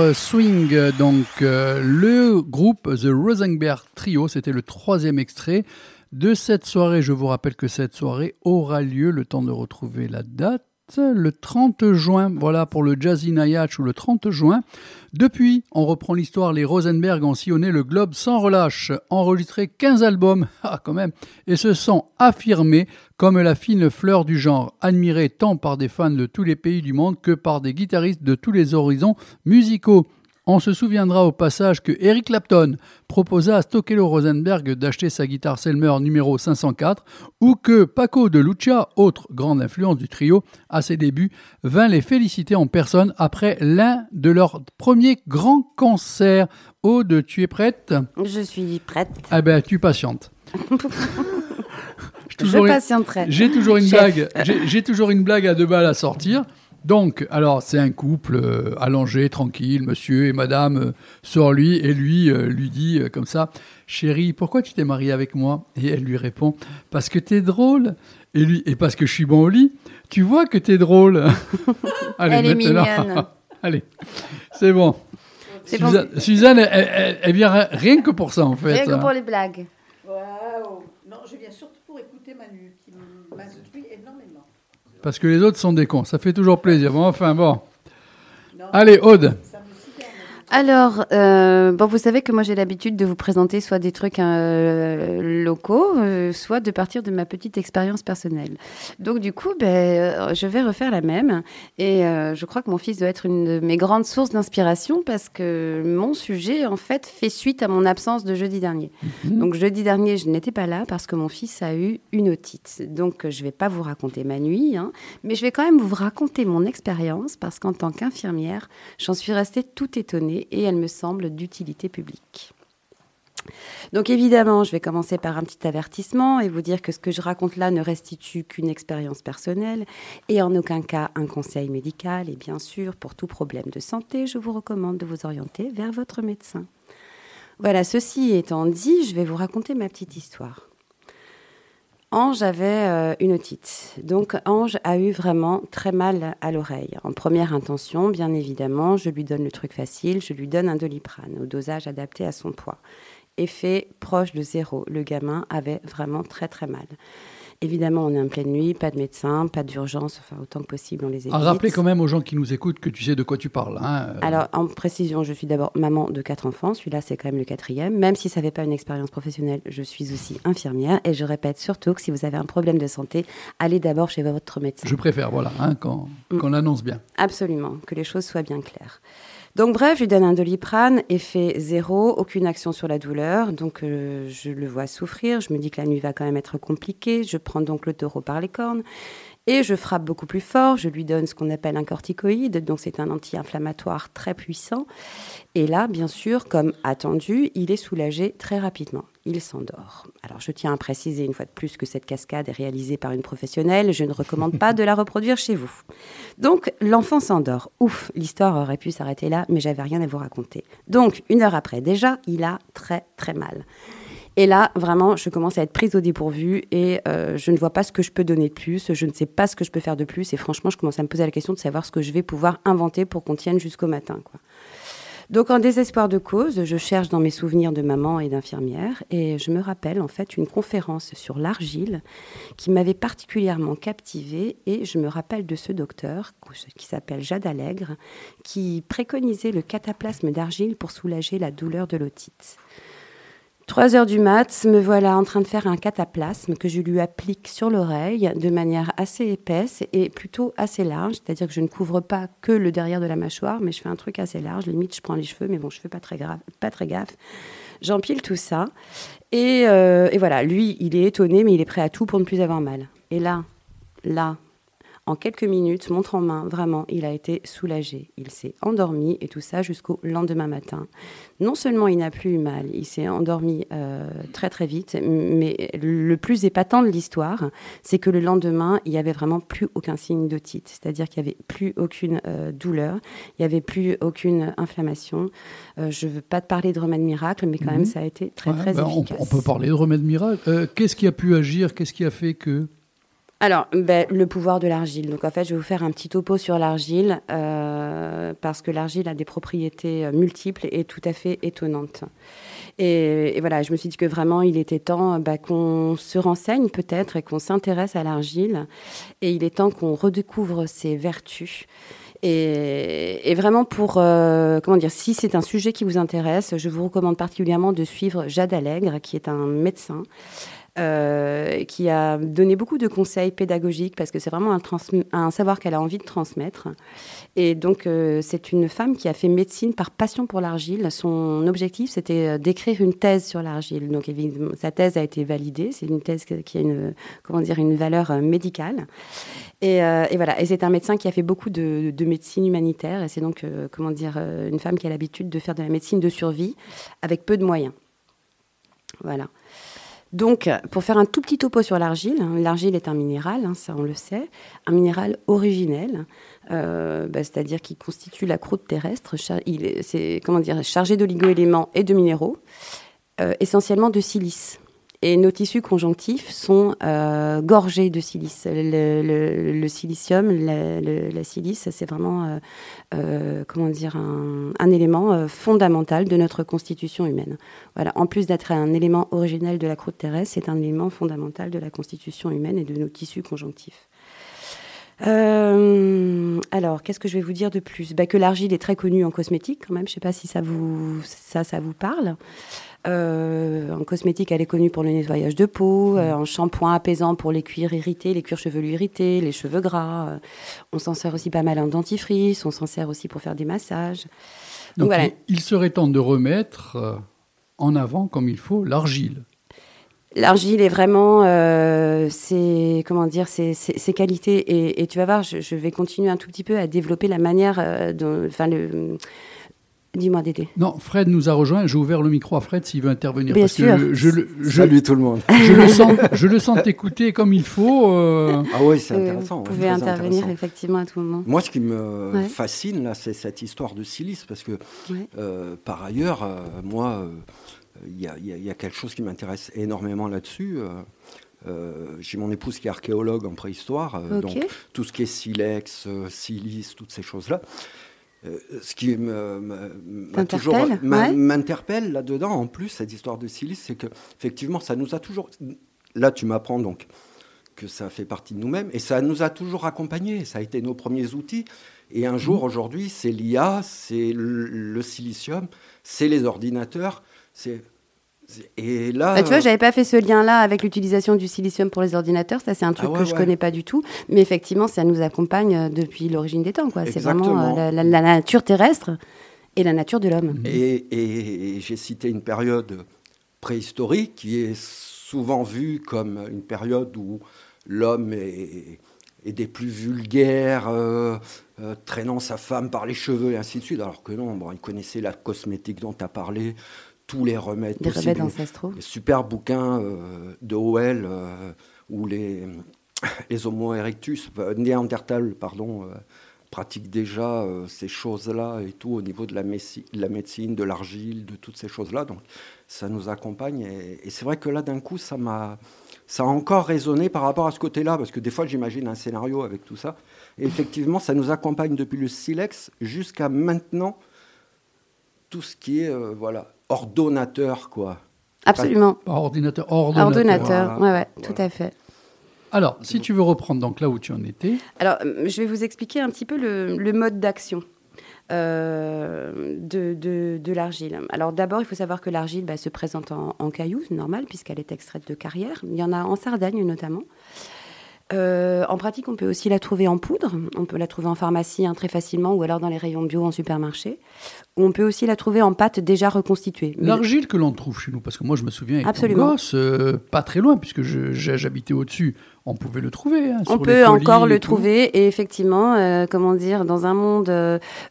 Euh, Swing, donc euh, le groupe The Rosenberg Trio, c'était le troisième extrait de cette soirée. Je vous rappelle que cette soirée aura lieu, le temps de retrouver la date, le 30 juin, voilà pour le Jazzy Nayach ou le 30 juin. Depuis, on reprend l'histoire, les Rosenberg ont sillonné le globe sans relâche, enregistré 15 albums, [laughs] ah quand même, et se sont affirmés comme la fine fleur du genre, admirée tant par des fans de tous les pays du monde que par des guitaristes de tous les horizons musicaux. On se souviendra au passage que Eric Clapton proposa à Stokelo Rosenberg d'acheter sa guitare Selmer numéro 504 ou que Paco de Lucia, autre grande influence du trio à ses débuts, vint les féliciter en personne après l'un de leurs premiers grands concerts. Aude, tu es prête? Je suis prête. Ah ben, tu patientes. [laughs] J'ai Je toujours une- toujours une blague. J'ai toujours une blague à deux balles à sortir. Donc, alors, c'est un couple euh, allongé, tranquille, monsieur et madame euh, sur lui, et lui euh, lui dit euh, comme ça, chérie, pourquoi tu t'es mariée avec moi? Et elle lui répond, parce que t'es drôle. Et lui, et parce que je suis bon au lit. Tu vois que t'es drôle. [laughs] Allez, Elle est maintenant. mignonne. [laughs] Allez, c'est bon. C'est bon. Suzanne, Suzanne, elle, elle- elle vient ri- rien que pour ça, en fait. Rien que hein. pour les blagues. Waouh Non, je viens surtout pour écouter Manu, qui m'instruit énormément. Parce que les autres sont des cons. Ça fait toujours plaisir. Bon, enfin, bon. Allez, Aude. Alors, euh, bon, vous savez que moi j'ai l'habitude de vous présenter soit des trucs euh, locaux, euh, soit de partir de ma petite expérience personnelle. Donc du coup, ben, je vais refaire la même. Et je crois que mon fils doit être une de mes grandes sources d'inspiration parce que mon sujet, en fait, fait suite à mon absence de jeudi dernier. Donc jeudi dernier, je n'étais pas là parce que mon fils a eu une otite. Donc je ne vais pas vous raconter ma nuit, hein, mais je vais quand même vous raconter mon expérience parce qu'en tant qu'infirmière, j'en suis restée tout étonnée et elle me semble d'utilité publique. Donc évidemment, je vais commencer par un petit avertissement et vous dire que ce que je raconte là ne restitue qu'une expérience personnelle et en aucun cas un conseil médical. Et bien sûr, pour tout problème de santé, je vous recommande de vous orienter vers votre médecin. Voilà, ceci étant dit, je vais vous raconter ma petite histoire. Ange avait euh, une otite. Donc Ange a eu vraiment très mal à l'oreille. En première intention, bien évidemment, je lui donne le truc facile, je lui donne un doliprane au dosage adapté à son poids. Effet proche de zéro. Le gamin avait vraiment très très mal. Évidemment, on est en pleine nuit, pas de médecin, pas d'urgence, enfin autant que possible, on les évite. À rappeler quand même aux gens qui nous écoutent que tu sais de quoi tu parles. hein. Euh, Alors, en précision, je suis d'abord maman de quatre enfants. Celui-là, c'est quand même le quatrième. Même si ça n'avait pas une expérience professionnelle, je suis aussi infirmière. Et je répète surtout que si vous avez un problème de santé, allez d'abord chez votre médecin. Je préfère, voilà, hein, qu'on Mm. qu'on l'annonce bien. Absolument, que les choses soient bien claires. Donc bref, je lui donne un doliprane, effet zéro, aucune action sur la douleur. Donc euh, je le vois souffrir, je me dis que la nuit va quand même être compliquée. Je prends donc le taureau par les cornes et je frappe beaucoup plus fort. Je lui donne ce qu'on appelle un corticoïde, donc c'est un anti-inflammatoire très puissant. Et là, bien sûr, comme attendu, il est soulagé très rapidement. Il s'endort. Alors je tiens à préciser une fois de plus que cette cascade est réalisée par une professionnelle. Je ne recommande pas de la reproduire chez vous. Donc l'enfant s'endort. Ouf, l'histoire aurait pu s'arrêter là, mais j'avais rien à vous raconter. Donc une heure après, déjà, il a très très mal. Et là, vraiment, je commence à être prise au dépourvu et euh, je ne vois pas ce que je peux donner de plus, je ne sais pas ce que je peux faire de plus et franchement, je commence à me poser la question de savoir ce que je vais pouvoir inventer pour qu'on tienne jusqu'au matin. Donc en désespoir de cause, je cherche dans mes souvenirs de maman et d'infirmière et je me rappelle en fait une conférence sur l'argile qui m'avait particulièrement captivée et je me rappelle de ce docteur qui s'appelle Jade Allègre qui préconisait le cataplasme d'argile pour soulager la douleur de l'otite. 3 heures du mat, me voilà en train de faire un cataplasme que je lui applique sur l'oreille de manière assez épaisse et plutôt assez large, c'est-à-dire que je ne couvre pas que le derrière de la mâchoire, mais je fais un truc assez large. Limite, je prends les cheveux, mais bon, je fais pas très grave, pas très gaffe. J'empile tout ça et, euh, et voilà. Lui, il est étonné, mais il est prêt à tout pour ne plus avoir mal. Et là, là, en quelques minutes, montre en main, vraiment, il a été soulagé. Il s'est endormi et tout ça jusqu'au lendemain matin. Non seulement il n'a plus eu mal, il s'est endormi euh, très très vite, mais le plus épatant de l'histoire, c'est que le lendemain, il n'y avait vraiment plus aucun signe d'otite. C'est-à-dire qu'il n'y avait plus aucune euh, douleur, il n'y avait plus aucune inflammation. Euh, je ne veux pas te parler de remède miracle, mais quand Mhm. même, ça a été très Ouais, très on, efficace. on peut parler de remède miracle. Qu'est-ce qui a pu agir? Qu'est-ce qui a fait que. Alors, ben, le pouvoir de l'argile. Donc, en fait, je vais vous faire un petit topo sur l'argile, euh, parce que l'argile a des propriétés euh, multiples et tout à fait étonnantes. Et, voilà, je me suis dit que vraiment, il était temps bah, qu'on se renseigne peut-être et qu'on s'intéresse à l'argile. Et il est temps qu'on redécouvre ses vertus. Et, vraiment pour, euh, comment dire, si c'est un sujet qui vous intéresse, je vous recommande particulièrement de suivre Jade Allègre, qui est un médecin euh, qui a donné beaucoup de conseils pédagogiques parce que c'est vraiment un, savoir qu'elle a envie de transmettre. Et donc, euh, c'est une femme qui a fait médecine par passion pour l'argile. Son objectif, c'était euh, d'écrire une thèse sur l'argile. Donc, évidemment, sa thèse a été validée. C'est une thèse qui a une, comment dire, une valeur médicale. Et, voilà. Et c'est un médecin qui a fait beaucoup de, de médecine humanitaire. Et c'est donc, comment dire, une femme qui a l'habitude de faire de la médecine de survie avec peu de moyens. Voilà. Donc, pour faire un tout petit topo sur l'argile, hein, l'argile est un minéral, hein, ça on le sait, un minéral originel, euh, bah, c'est-à-dire qui constitue la croûte terrestre. Il comment dire, chargé d'oligo-éléments et de minéraux, euh, essentiellement de silice. Et nos tissus conjonctifs sont euh, gorgés de silice. Le, silicium, la, silice, c'est vraiment euh, euh, comment dire un, élément fondamental de notre constitution humaine. Voilà. En plus d'être un élément originel de la croûte terrestre, c'est un élément fondamental de la constitution humaine et de nos tissus conjonctifs. Alors, qu'est-ce que je vais vous dire de plus? Bah, Que l'argile est très connue en cosmétique, quand même. Je ne sais pas si ça vous, ça, ça vous parle. Euh, en cosmétique, elle est connue pour le nettoyage de peau, euh, en shampoing apaisant pour les cuirs irrités, les cuirs chevelus irrités, les cheveux gras. Euh, on s'en sert aussi pas mal en dentifrice, on s'en sert aussi pour faire des massages. Donc Donc voilà. il, serait temps de remettre en avant, comme il faut, l'argile. L'argile est vraiment, euh, ses, comment dire, ses, ses- ses qualités. Et, et tu vas voir, je, je vais continuer un tout petit peu à développer la manière dont, enfin le. Dis-moi, Dédé. Non, Fred nous a rejoint. J'ai ouvert le micro à Fred s'il veut intervenir. Bien parce sûr. que je, Salut tout le monde. je le sens, je le sens t'écouter comme il faut. euh, Ah oui, c'est intéressant. vous pouvez intervenir intéressant. effectivement à tout moment. Moi, ce qui me Ouais. fascine, là, c'est cette histoire de silice, parce que, Ouais. euh, par ailleurs, euh, moi, euh, il y, a- y y quelque chose qui m'intéresse énormément là-dessus. euh, euh, J'ai mon épouse qui est archéologue en préhistoire, euh, donc tout ce qui est silex, euh, silice, toutes ces choses-là. Euh, ce qui ouais. m'interpelle là-dedans, en plus, cette histoire de silice, c'est que, effectivement, ça nous a toujours. Là, tu m'apprends donc que ça fait partie de nous-mêmes et ça nous a toujours accompagnés. Ça a été nos premiers outils. Et un jour, aujourd'hui, c'est l'IA, c'est le, le silicium, c'est les ordinateurs. C'est- et là, Bah, tu vois, j'avais pas fait ce lien-là avec l'utilisation du silicium pour les ordinateurs. Ça, c'est un truc Ah ouais, que je ouais. connais pas du tout. Mais effectivement, ça nous accompagne euh, depuis l'origine des temps. C'est vraiment euh, la, la- la nature terrestre et la nature de l'homme. Et, et- et j'ai cité une période préhistorique qui est souvent vue comme une période où l'homme est, est des plus vulgaires, euh, euh, traînant sa femme par les cheveux et ainsi de suite. Alors que non, bon, il connaissait la cosmétique dont tu as parlé, tous les remèdes Des possibles. remèdes ancestraux. Les super bouquins euh, de Howell euh, où les, [laughs] les Homo erectus, euh, Néandertal, pardon, pratiquent déjà ces choses-là et tout au niveau de la, messi- de la médecine, de l'argile, de toutes ces choses-là. Donc ça nous accompagne. Et, et c'est vrai que là, d'un coup, ça m'a. Ça a encore résonné par rapport à ce côté-là, parce que des fois j'imagine un scénario avec tout ça. Et effectivement, ça nous accompagne depuis le silex jusqu'à maintenant, tout ce qui est euh, voilà, ordonnateur, quoi. Absolument. Pas ordinateur, ordonnateur. Ordonnateur, Voilà. ouais, ouais, Voilà. tout à fait. Alors, si tu veux reprendre donc là où tu en étais, Alors, euh, je vais vous expliquer un petit peu le, le mode d'action euh, de, de- de l'argile. Alors, d'abord, il faut savoir que l'argile bah, se présente en, en cailloux, c'est normal, puisqu'elle est extraite de carrière. Il y en a en Sardaigne notamment. Euh, en pratique, on peut aussi la trouver en poudre. On peut la trouver en pharmacie hein, très facilement ou alors dans les rayons bio en supermarché. On peut aussi la trouver en pâte déjà reconstituée. L'argile que l'on trouve chez nous, parce que moi je me souviens Absolument. gosse, euh, pas très loin, puisque j'habitais au-dessus, on pouvait le trouver. hein, On peut encore le trouver et effectivement, euh, comment dire, dans un monde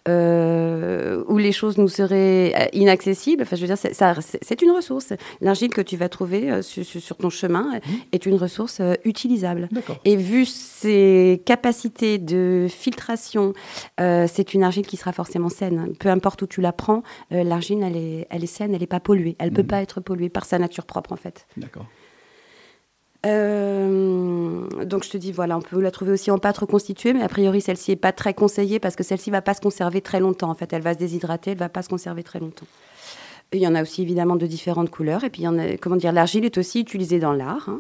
euh, où les choses nous seraient inaccessibles, enfin je veux dire, c'est- une ressource. L'argile que tu vas trouver sur, ton chemin euh, est une ressource utilisable. Et vu ses capacités de filtration, c'est une argile qui sera forcément saine. Peu importe où tu la prends, euh, l'argile, elle est, elle est saine, elle n'est pas polluée. Elle ne peut Mhm. pas être polluée par sa nature propre, en fait. D'accord. Euh, donc je te dis, voilà, on peut la trouver aussi en pâte reconstituée, mais a priori celle-ci n'est pas très conseillée parce que celle-ci va pas se conserver très longtemps. En fait, elle va se déshydrater, elle va pas se conserver très longtemps. Et il y en a aussi évidemment de différentes couleurs. Et puis il y en a, comment dire, l'argile est aussi utilisée dans l'art. hein.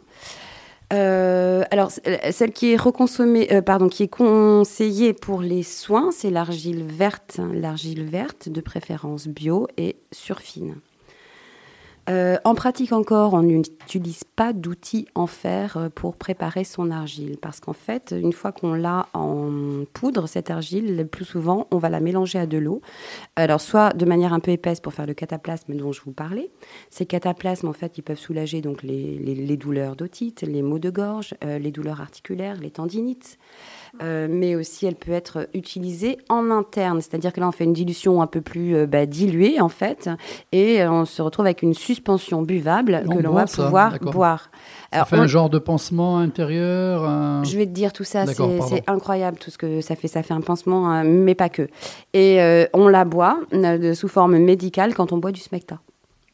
Euh, alors c- celle qui est reconsommée, euh, qui est conseillée pour les soins, c'est l'argile verte, l'argile verte de préférence bio et surfine. Euh, en pratique encore, on n'utilise pas d'outils en fer euh, pour préparer son argile parce qu'en fait, une fois qu'on l'a en poudre, cette argile, le plus souvent, on va la mélanger à de l'eau. Alors, soit de manière un peu épaisse pour faire le cataplasme dont je vous parlais. Ces cataplasmes, en fait, ils peuvent soulager donc les, douleurs d'otite, les maux de gorge, euh, les douleurs articulaires, les tendinites. Euh, mais aussi elle peut être utilisée en interne, c'est-à-dire que là on fait une dilution un peu plus euh, bah, diluée en fait, et euh, on se retrouve avec une suspension buvable on que l'on va ça, pouvoir boire. Ça fait on- un genre de pansement intérieur. un- je vais te dire tout ça, c'est incroyable tout ce que ça fait. Ça fait un pansement, hein, mais pas que. Et on la boit sous forme médicale quand on boit du smecta.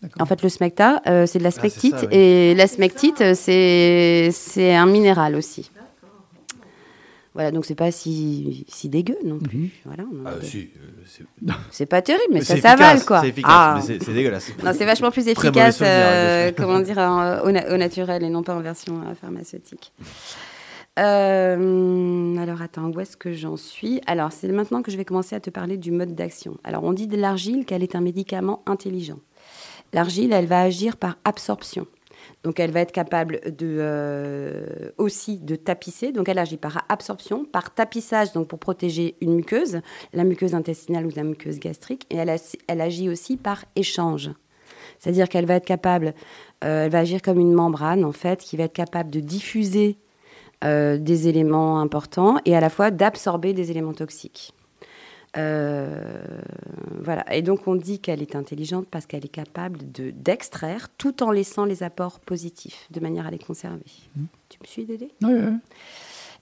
D'accord. En fait, le smecta, euh, c'est de la Ah, smectite, ça, oui. et la smectite, c'est c'est un minéral aussi. Voilà, donc c'est pas si, si dégueu non plus. Voilà, Ah, si, euh, [laughs] c'est- pas terrible, mais, mais ça s'avale efficace, quoi. C'est efficace, Ah. mais c'est- dégueulasse. [laughs] Non, c'est vachement plus efficace, souvenir, euh, comment dire, en- au, na- au naturel et non pas en version euh, pharmaceutique. Euh, alors attends, où est-ce que j'en suis? Alors c'est maintenant que je vais commencer à te parler du mode d'action. Alors on dit de l'argile qu'elle est un médicament intelligent. L'argile, elle va agir par absorption. Donc elle va être capable de, euh, aussi de tapisser. Donc elle agit par absorption, par tapissage, donc pour protéger une muqueuse, la muqueuse intestinale ou la muqueuse gastrique. Et elle, agit aussi par échange. C'est-à-dire qu'elle va être capable, euh, elle va agir comme une membrane en fait, qui va être capable de diffuser euh, des éléments importants et à la fois d'absorber des éléments toxiques. Euh, voilà. Et donc on dit qu'elle est intelligente parce qu'elle est capable de d'extraire tout en laissant les apports positifs de manière à les conserver. Tu me suis Dédé? Ouais, ouais.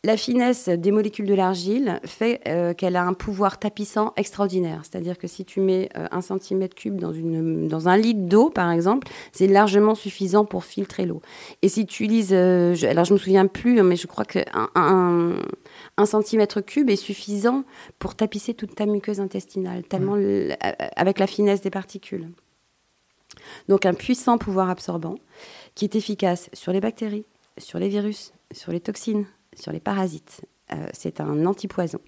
La finesse des molécules de l'argile fait euh, qu'elle a un pouvoir tapissant extraordinaire. C'est-à-dire que si tu mets euh, un centimètre cube dans, une, dans un litre d'eau, par exemple, c'est largement suffisant pour filtrer l'eau. Et si tu utilises, euh, je- alors je me souviens plus, mais je crois qu'un un, un centimètre cube est suffisant pour tapisser toute ta muqueuse intestinale, tellement le- avec la finesse des particules. Donc un puissant pouvoir absorbant qui est efficace sur les bactéries, sur les virus, sur les toxines, sur les parasites. Euh, c'est un antipoison.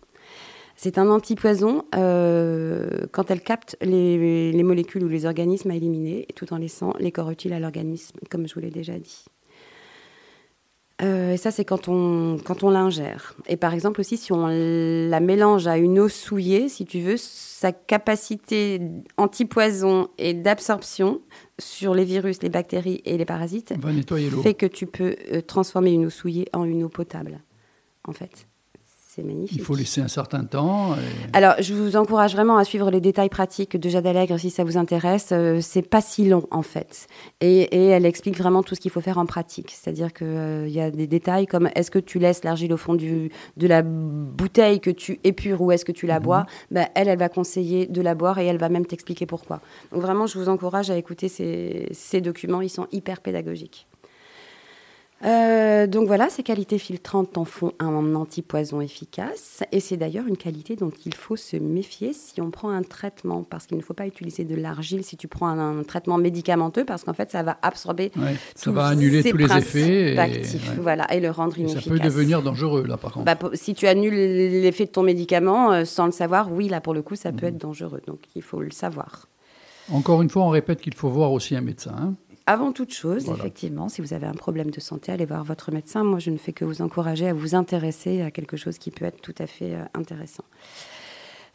C'est un antipoison euh, quand elle capte les, les molécules ou les organismes à éliminer, tout en laissant les corps utiles à l'organisme, comme je vous l'ai déjà dit. Euh, et ça, c'est quand on, quand on l'ingère. Et par exemple aussi, si on la mélange à une eau souillée, si tu veux, sa capacité antipoison et d'absorption sur les virus, les bactéries et les parasites fait que tu peux euh, transformer une eau souillée en une eau potable. En fait, c'est magnifique. Il faut laisser un certain temps. et- Alors, je vous encourage vraiment à suivre les détails pratiques de Jade Allègre si ça vous intéresse. Euh, c'est pas si long en fait, et, et elle explique vraiment tout ce qu'il faut faire en pratique. C'est-à-dire que euh, y a des détails comme est-ce que tu laisses l'argile au fond du, de la bouteille que tu épures ou est-ce que tu la bois? Ben, elle, elle va conseiller de la boire et elle va même t'expliquer pourquoi. Donc vraiment, je vous encourage à écouter ces, ces documents. Ils sont hyper pédagogiques. Euh, donc voilà, ces qualités filtrantes en font un antipoison efficace. Et c'est d'ailleurs une qualité dont il faut se méfier si on prend un traitement, parce qu'il ne faut pas utiliser de l'argile si tu prends un, un traitement médicamenteux, parce qu'en fait, ça va absorber Ouais, ça va annuler tous les effets. et- actifs, ouais. voilà, et le rendre Et inefficace. ça peut devenir dangereux, là, par contre. Bah, si tu annules l'effet de ton médicament euh, sans le savoir, oui, là, pour le coup, ça peut être dangereux. Donc, il faut le savoir. Encore une fois, on répète qu'il faut voir aussi un médecin. hein. Avant toute chose, Voilà. effectivement, si vous avez un problème de santé, allez voir votre médecin. Moi, je ne fais que vous encourager à vous intéresser à quelque chose qui peut être tout à fait euh, intéressant.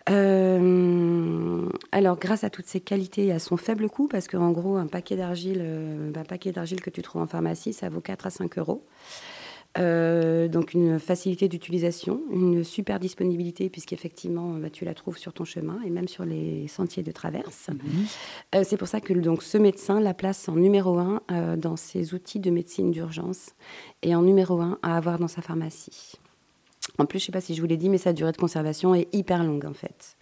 Euh, alors, grâce à toutes ces qualités et à son faible coût, parce qu'en gros, un paquet d'argile, euh, un paquet d'argile que tu trouves en pharmacie, ça vaut 4 à 5 euros. Euh, donc une facilité d'utilisation, une super disponibilité puisqu'effectivement bah, tu la trouves sur ton chemin et même sur les sentiers de traverse. Euh, c'est pour ça que donc ce médecin la place en numéro un euh, dans ses outils de médecine d'urgence et en numéro un à avoir dans sa pharmacie. En plus, je ne sais pas si je vous l'ai dit, mais sa durée de conservation est hyper longue en fait.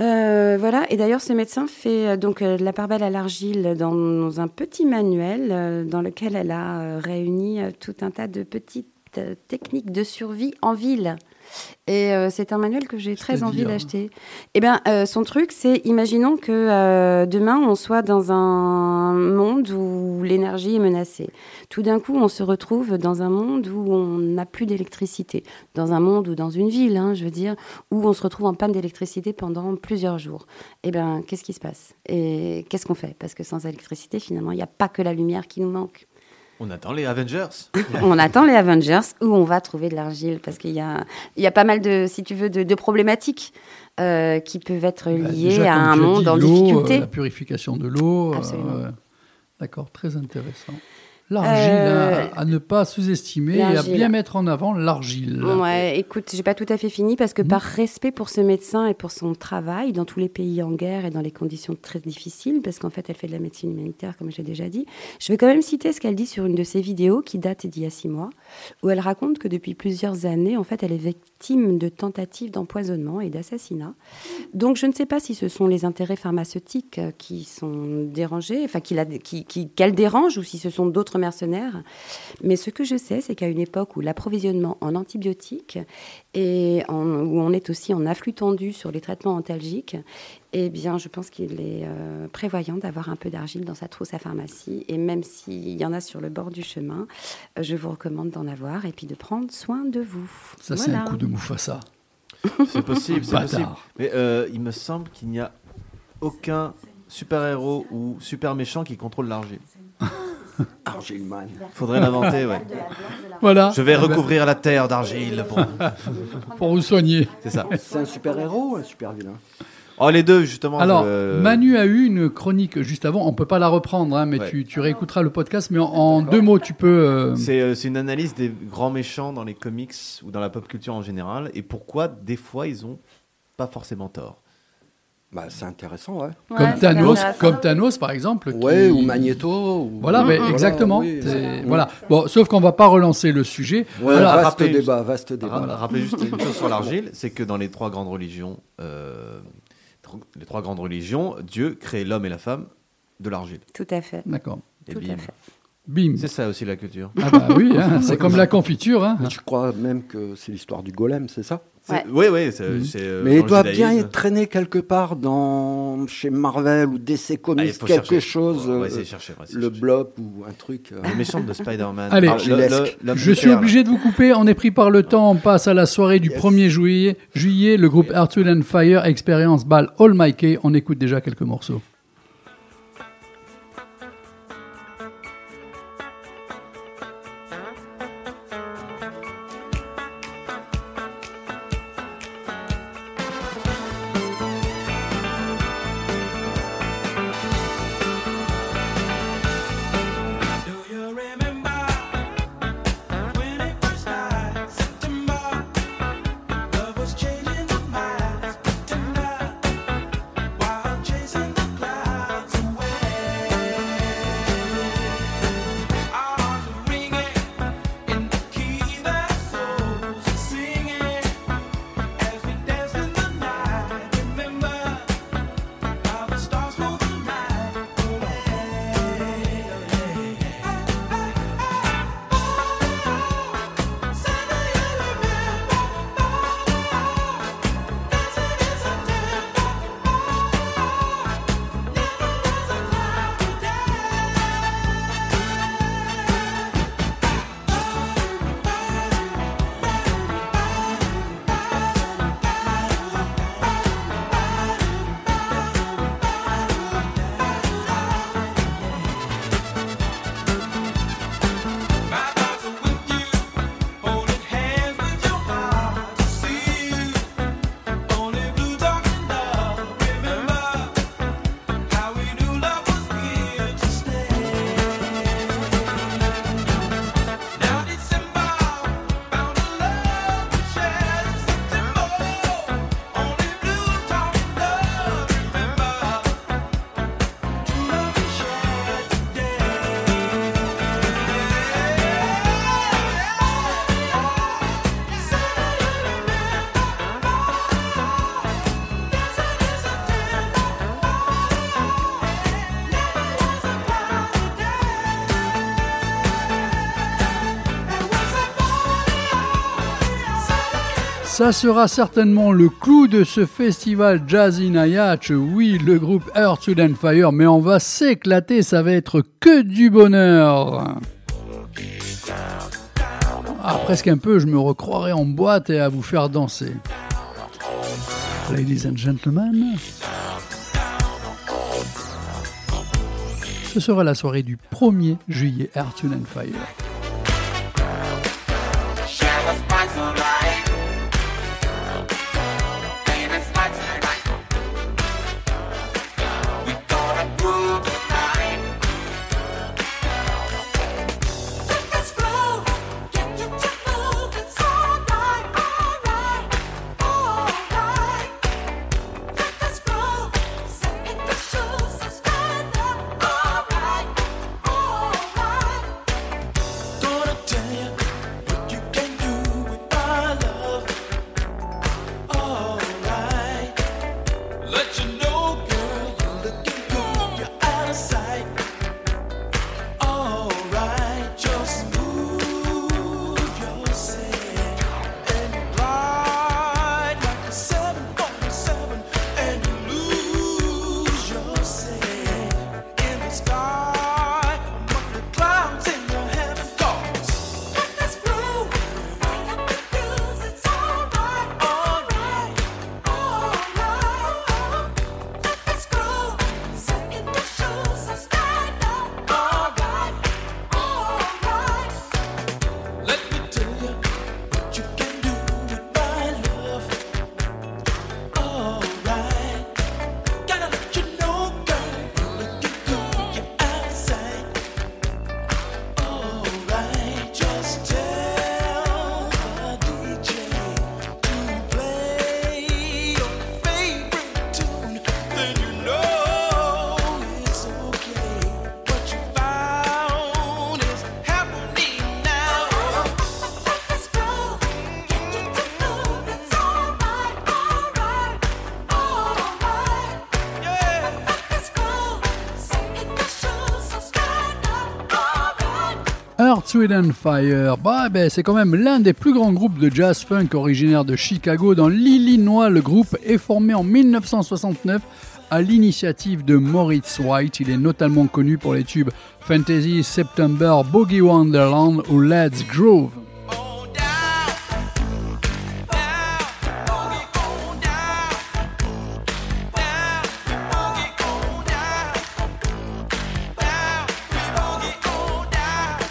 Euh, voilà, et d'ailleurs, ce médecin fait euh, donc euh, la part belle à l'argile dans un petit manuel dans lequel elle a réuni tout un tas de petites techniques de survie en ville. Et euh, c'est un manuel que j'ai très envie C'est-à-dire d'acheter. Eh bien, euh, son truc, c'est imaginons que euh, demain, on soit dans un monde où l'énergie est menacée. Tout d'un coup, on se retrouve dans un monde où on n'a plus d'électricité. Dans un monde ou dans une ville, hein, je veux dire, où on se retrouve en panne d'électricité pendant plusieurs jours. Eh bien, qu'est-ce qui se passe? Et qu'est-ce qu'on fait? Parce que sans électricité, finalement, il n'y a pas que la lumière qui nous manque. On attend les Avengers. [laughs] On attend les Avengers où on va trouver de l'argile parce qu'il y a, il y a pas mal de, si tu veux, de, de problématiques euh, qui peuvent être Bah, liées déjà, à un monde dit, en l'eau, difficulté. euh, la purification de l'eau. euh. D'accord, très intéressant. L'argile, Euh, à, à ne pas sous-estimer et à bien mettre en avant l'argile. Ouais, écoute, j'ai pas tout à fait fini parce Mmh. que par respect pour ce médecin et pour son travail dans tous les pays en guerre et dans les conditions très difficiles, parce qu'en fait elle fait de la médecine humanitaire comme j'ai déjà dit, je vais quand même citer ce qu'elle dit sur une de ses vidéos qui date d'il y a six mois, où elle raconte que depuis plusieurs années, en fait, elle est victime de tentatives d'empoisonnement et d'assassinat. Donc je ne sais pas si ce sont les intérêts pharmaceutiques euh, qui sont dérangés, enfin qui la- qui- qui- qu'elle dérange, ou si ce sont d'autres mercenaires. Mais ce que je sais, c'est qu'à une époque où l'approvisionnement en antibiotiques et en- où on est aussi en afflux tendu sur les traitements antalgiques, eh bien, je pense qu'il est euh, prévoyant d'avoir un peu d'argile dans sa trousse à pharmacie. Et même s'il y en a sur le bord du chemin, euh, je vous recommande d'en avoir et puis de prendre soin de vous. Ça, c'est un coup de Mufasa. C'est possible, c'est possible. Mais euh, il me semble qu'il n'y a aucun super-héros ou super méchant qui contrôle l'argile. [laughs] Argilman. Faudrait l'inventer, ouais. Voilà. Je vais recouvrir la terre d'argile pour. Pour vous soigner. C'est ça. C'est un super-héros ou un super-vilain Oh, les deux, justement. Alors, je- Manu a eu une chronique juste avant. On peut pas la reprendre, hein, mais Ouais. tu, tu réécouteras le podcast. Mais en, en deux mots, tu peux. euh, C'est euh, c'est une analyse des grands méchants dans les comics ou dans la pop culture en général et pourquoi des fois ils ont pas forcément tort. Bah, c'est intéressant, ouais. comme Thanos, comme Thanos par exemple. qui- Ouais, ou Magneto. ou- Voilà, mais Voilà, exactement. oui. Voilà. Bon, sauf qu'on va pas relancer le sujet. Ouais, Voilà. vaste rappelez débat, juste- vaste débat. Ra- Rappelez juste une chose sur l'argile, c'est que dans les trois grandes religions, euh, les trois grandes religions, Dieu crée l'homme et la femme de l'argile. Tout à fait. D'accord. Tout bim. à fait. Bim. C'est ça aussi la culture. Ah bah oui, hein, c'est comme la confiture. Hein. Mais je crois même que c'est l'histoire du golem, c'est ça? Oui, oui, c'est. Mhm. euh, Mais il le doit bien traîné quelque part dans chez Marvel ou DC Ah, il Comics, faut quelque chercher. chose. Va euh, chercher, le blob ou un truc. euh. Les méchants de Spider-Man. [laughs] Allez, Ah, le- le- l'homme Je suis obligé de vous couper. On est pris par le temps. On passe à la soirée du 1er juillet. Juillet, le groupe Wind and Fire Experience Ball All Mikey. On écoute déjà quelques morceaux. Ça sera certainement le clou de ce festival Jazzy Nayach. Oui, le groupe Earth, and Fire, mais on va s'éclater, ça va être que du bonheur. Ah, presque un peu, je me recroirais en boîte et à vous faire danser. Ladies and gentlemen, ce sera la soirée du 1er juillet Earth, Fire. And Fire. Bah, ben, c'est quand même l'un des plus grands groupes de jazz funk originaire de Chicago dans l'Illinois. Le groupe est formé en 1969 à l'initiative de Moritz White. Il est notamment connu pour les tubes Fantasy, September, Boogie Wonderland ou Let's Groove.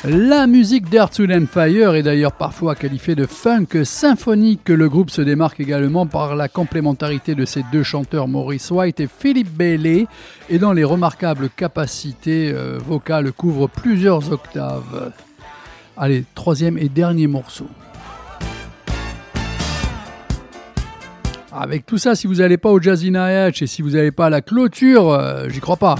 La musique d'Earth, Wind and Fire est d'ailleurs parfois qualifiée de funk symphonique. Le groupe se démarque également par la complémentarité de ses deux chanteurs Maurice White et Philippe Bailey et dans les remarquables capacités euh, vocales couvrent plusieurs octaves. Allez, troisième et dernier morceau. Avec tout ça, si vous n'allez pas au Jazzy Night et si vous n'allez pas à la clôture, euh, j'y crois pas.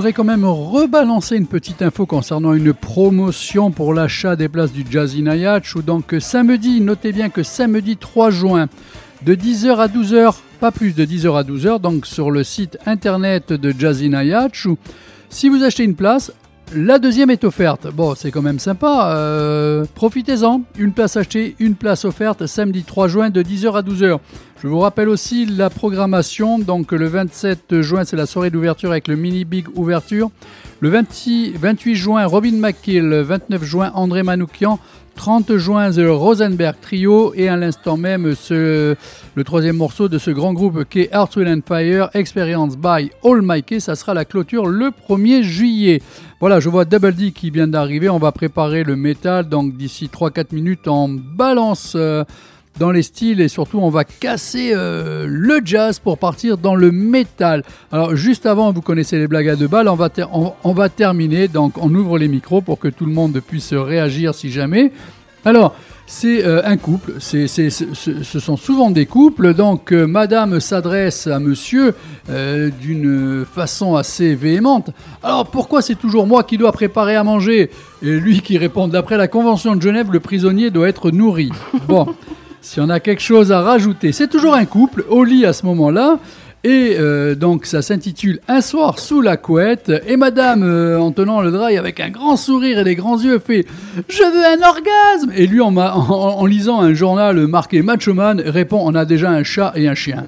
Voudrais quand même rebalancer une petite info concernant une promotion pour l'achat des places du Jazzy Nayach. Où donc samedi, notez bien que samedi 3 juin, de 10h à 12h, pas plus de 10h à 12h, donc sur le site internet de Jazzy Nayach. où Si vous achetez une place, la deuxième est offerte. Bon, c'est quand même sympa. euh, Profitez-en. Une place achetée, une place offerte samedi 3 juin de 10h à 12h. Je vous rappelle aussi la programmation. Donc le 27 juin, c'est la soirée d'ouverture avec le mini big ouverture. Le 26 28 juin, Robin McKill. Le 29 juin, André Manoukian. 30 juin, The Rosenberg Trio. Et à l'instant même, le troisième morceau de ce grand groupe qui est and Fire, Experience by All Mikey. Ça sera la clôture le 1er juillet. Voilà, je vois Double D qui vient d'arriver. On va préparer le métal. Donc d'ici 3-4 minutes, on balance euh, dans les styles et surtout on va casser euh, le jazz pour partir dans le métal. Alors juste avant, vous connaissez les blagues à deux balles, on va, on va terminer. Donc on ouvre les micros pour que tout le monde puisse réagir si jamais. Alors, c'est euh, un couple, ce sont souvent des couples, donc euh, madame s'adresse à monsieur euh, d'une façon assez véhémente. Alors pourquoi c'est toujours moi qui dois préparer à manger Et lui qui répond, d'après la Convention de Genève, le prisonnier doit être nourri. Bon, [laughs] si on a quelque chose à rajouter, c'est toujours un couple au lit à ce moment-là. Et euh, donc ça s'intitule Un soir sous la couette. Et madame, euh, en tenant le drap et avec un grand sourire et des grands yeux, fait Je veux un orgasme Et lui, en, ma- en- en lisant un journal marqué Macho Man, répond On a déjà un chat et un chien.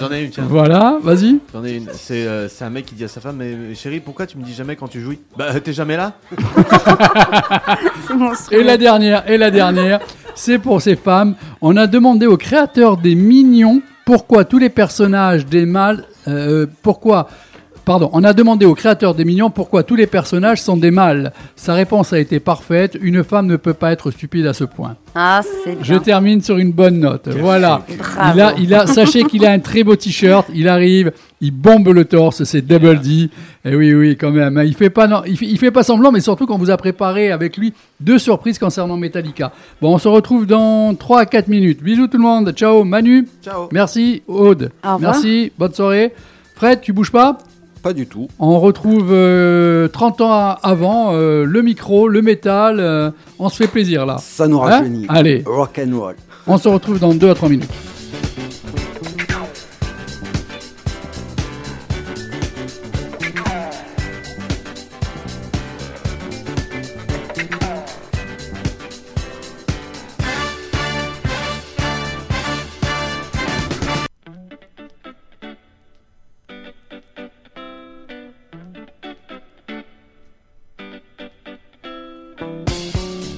J'en ai une, tiens. Voilà, vas-y. J'en ai une. C'est euh, c'est un mec qui dit à sa femme Mais mais chérie, pourquoi tu me dis jamais quand tu jouis? Bah, t'es jamais là? [laughs] Et la dernière, et la dernière, c'est pour ces femmes. On a demandé au créateur des Mignons pourquoi tous les personnages des mâles, euh, pourquoi, pardon, on a demandé au créateur des Mignons pourquoi tous les personnages sont des mâles. Sa réponse a été parfaite. Une femme ne peut pas être stupide à ce point. Ah, c'est bien. Je termine sur une bonne note. voilà. Bravo. Il a, il a, sachez qu'il a un très beau t-shirt. Il arrive, il bombe le torse. C'est Double D. Et oui, oui, quand même. hein. Il fait pas, non, il fait, il fait pas semblant, mais surtout qu'on vous a préparé avec lui deux surprises concernant Metallica. Bon, on se retrouve dans 3 à 4 minutes. Bisous tout le monde. Ciao, Manu. Ciao. Merci, Aude. Au revoir. Merci. Bonne soirée. Fred, tu bouges pas? Pas du tout. on retrouve euh, 30 ans avant euh, le micro, le métal. euh, on se fait plaisir là. Ça nous Hein rajeunit. Allez, Rock and roll. on se retrouve dans 2 à 3 minutes.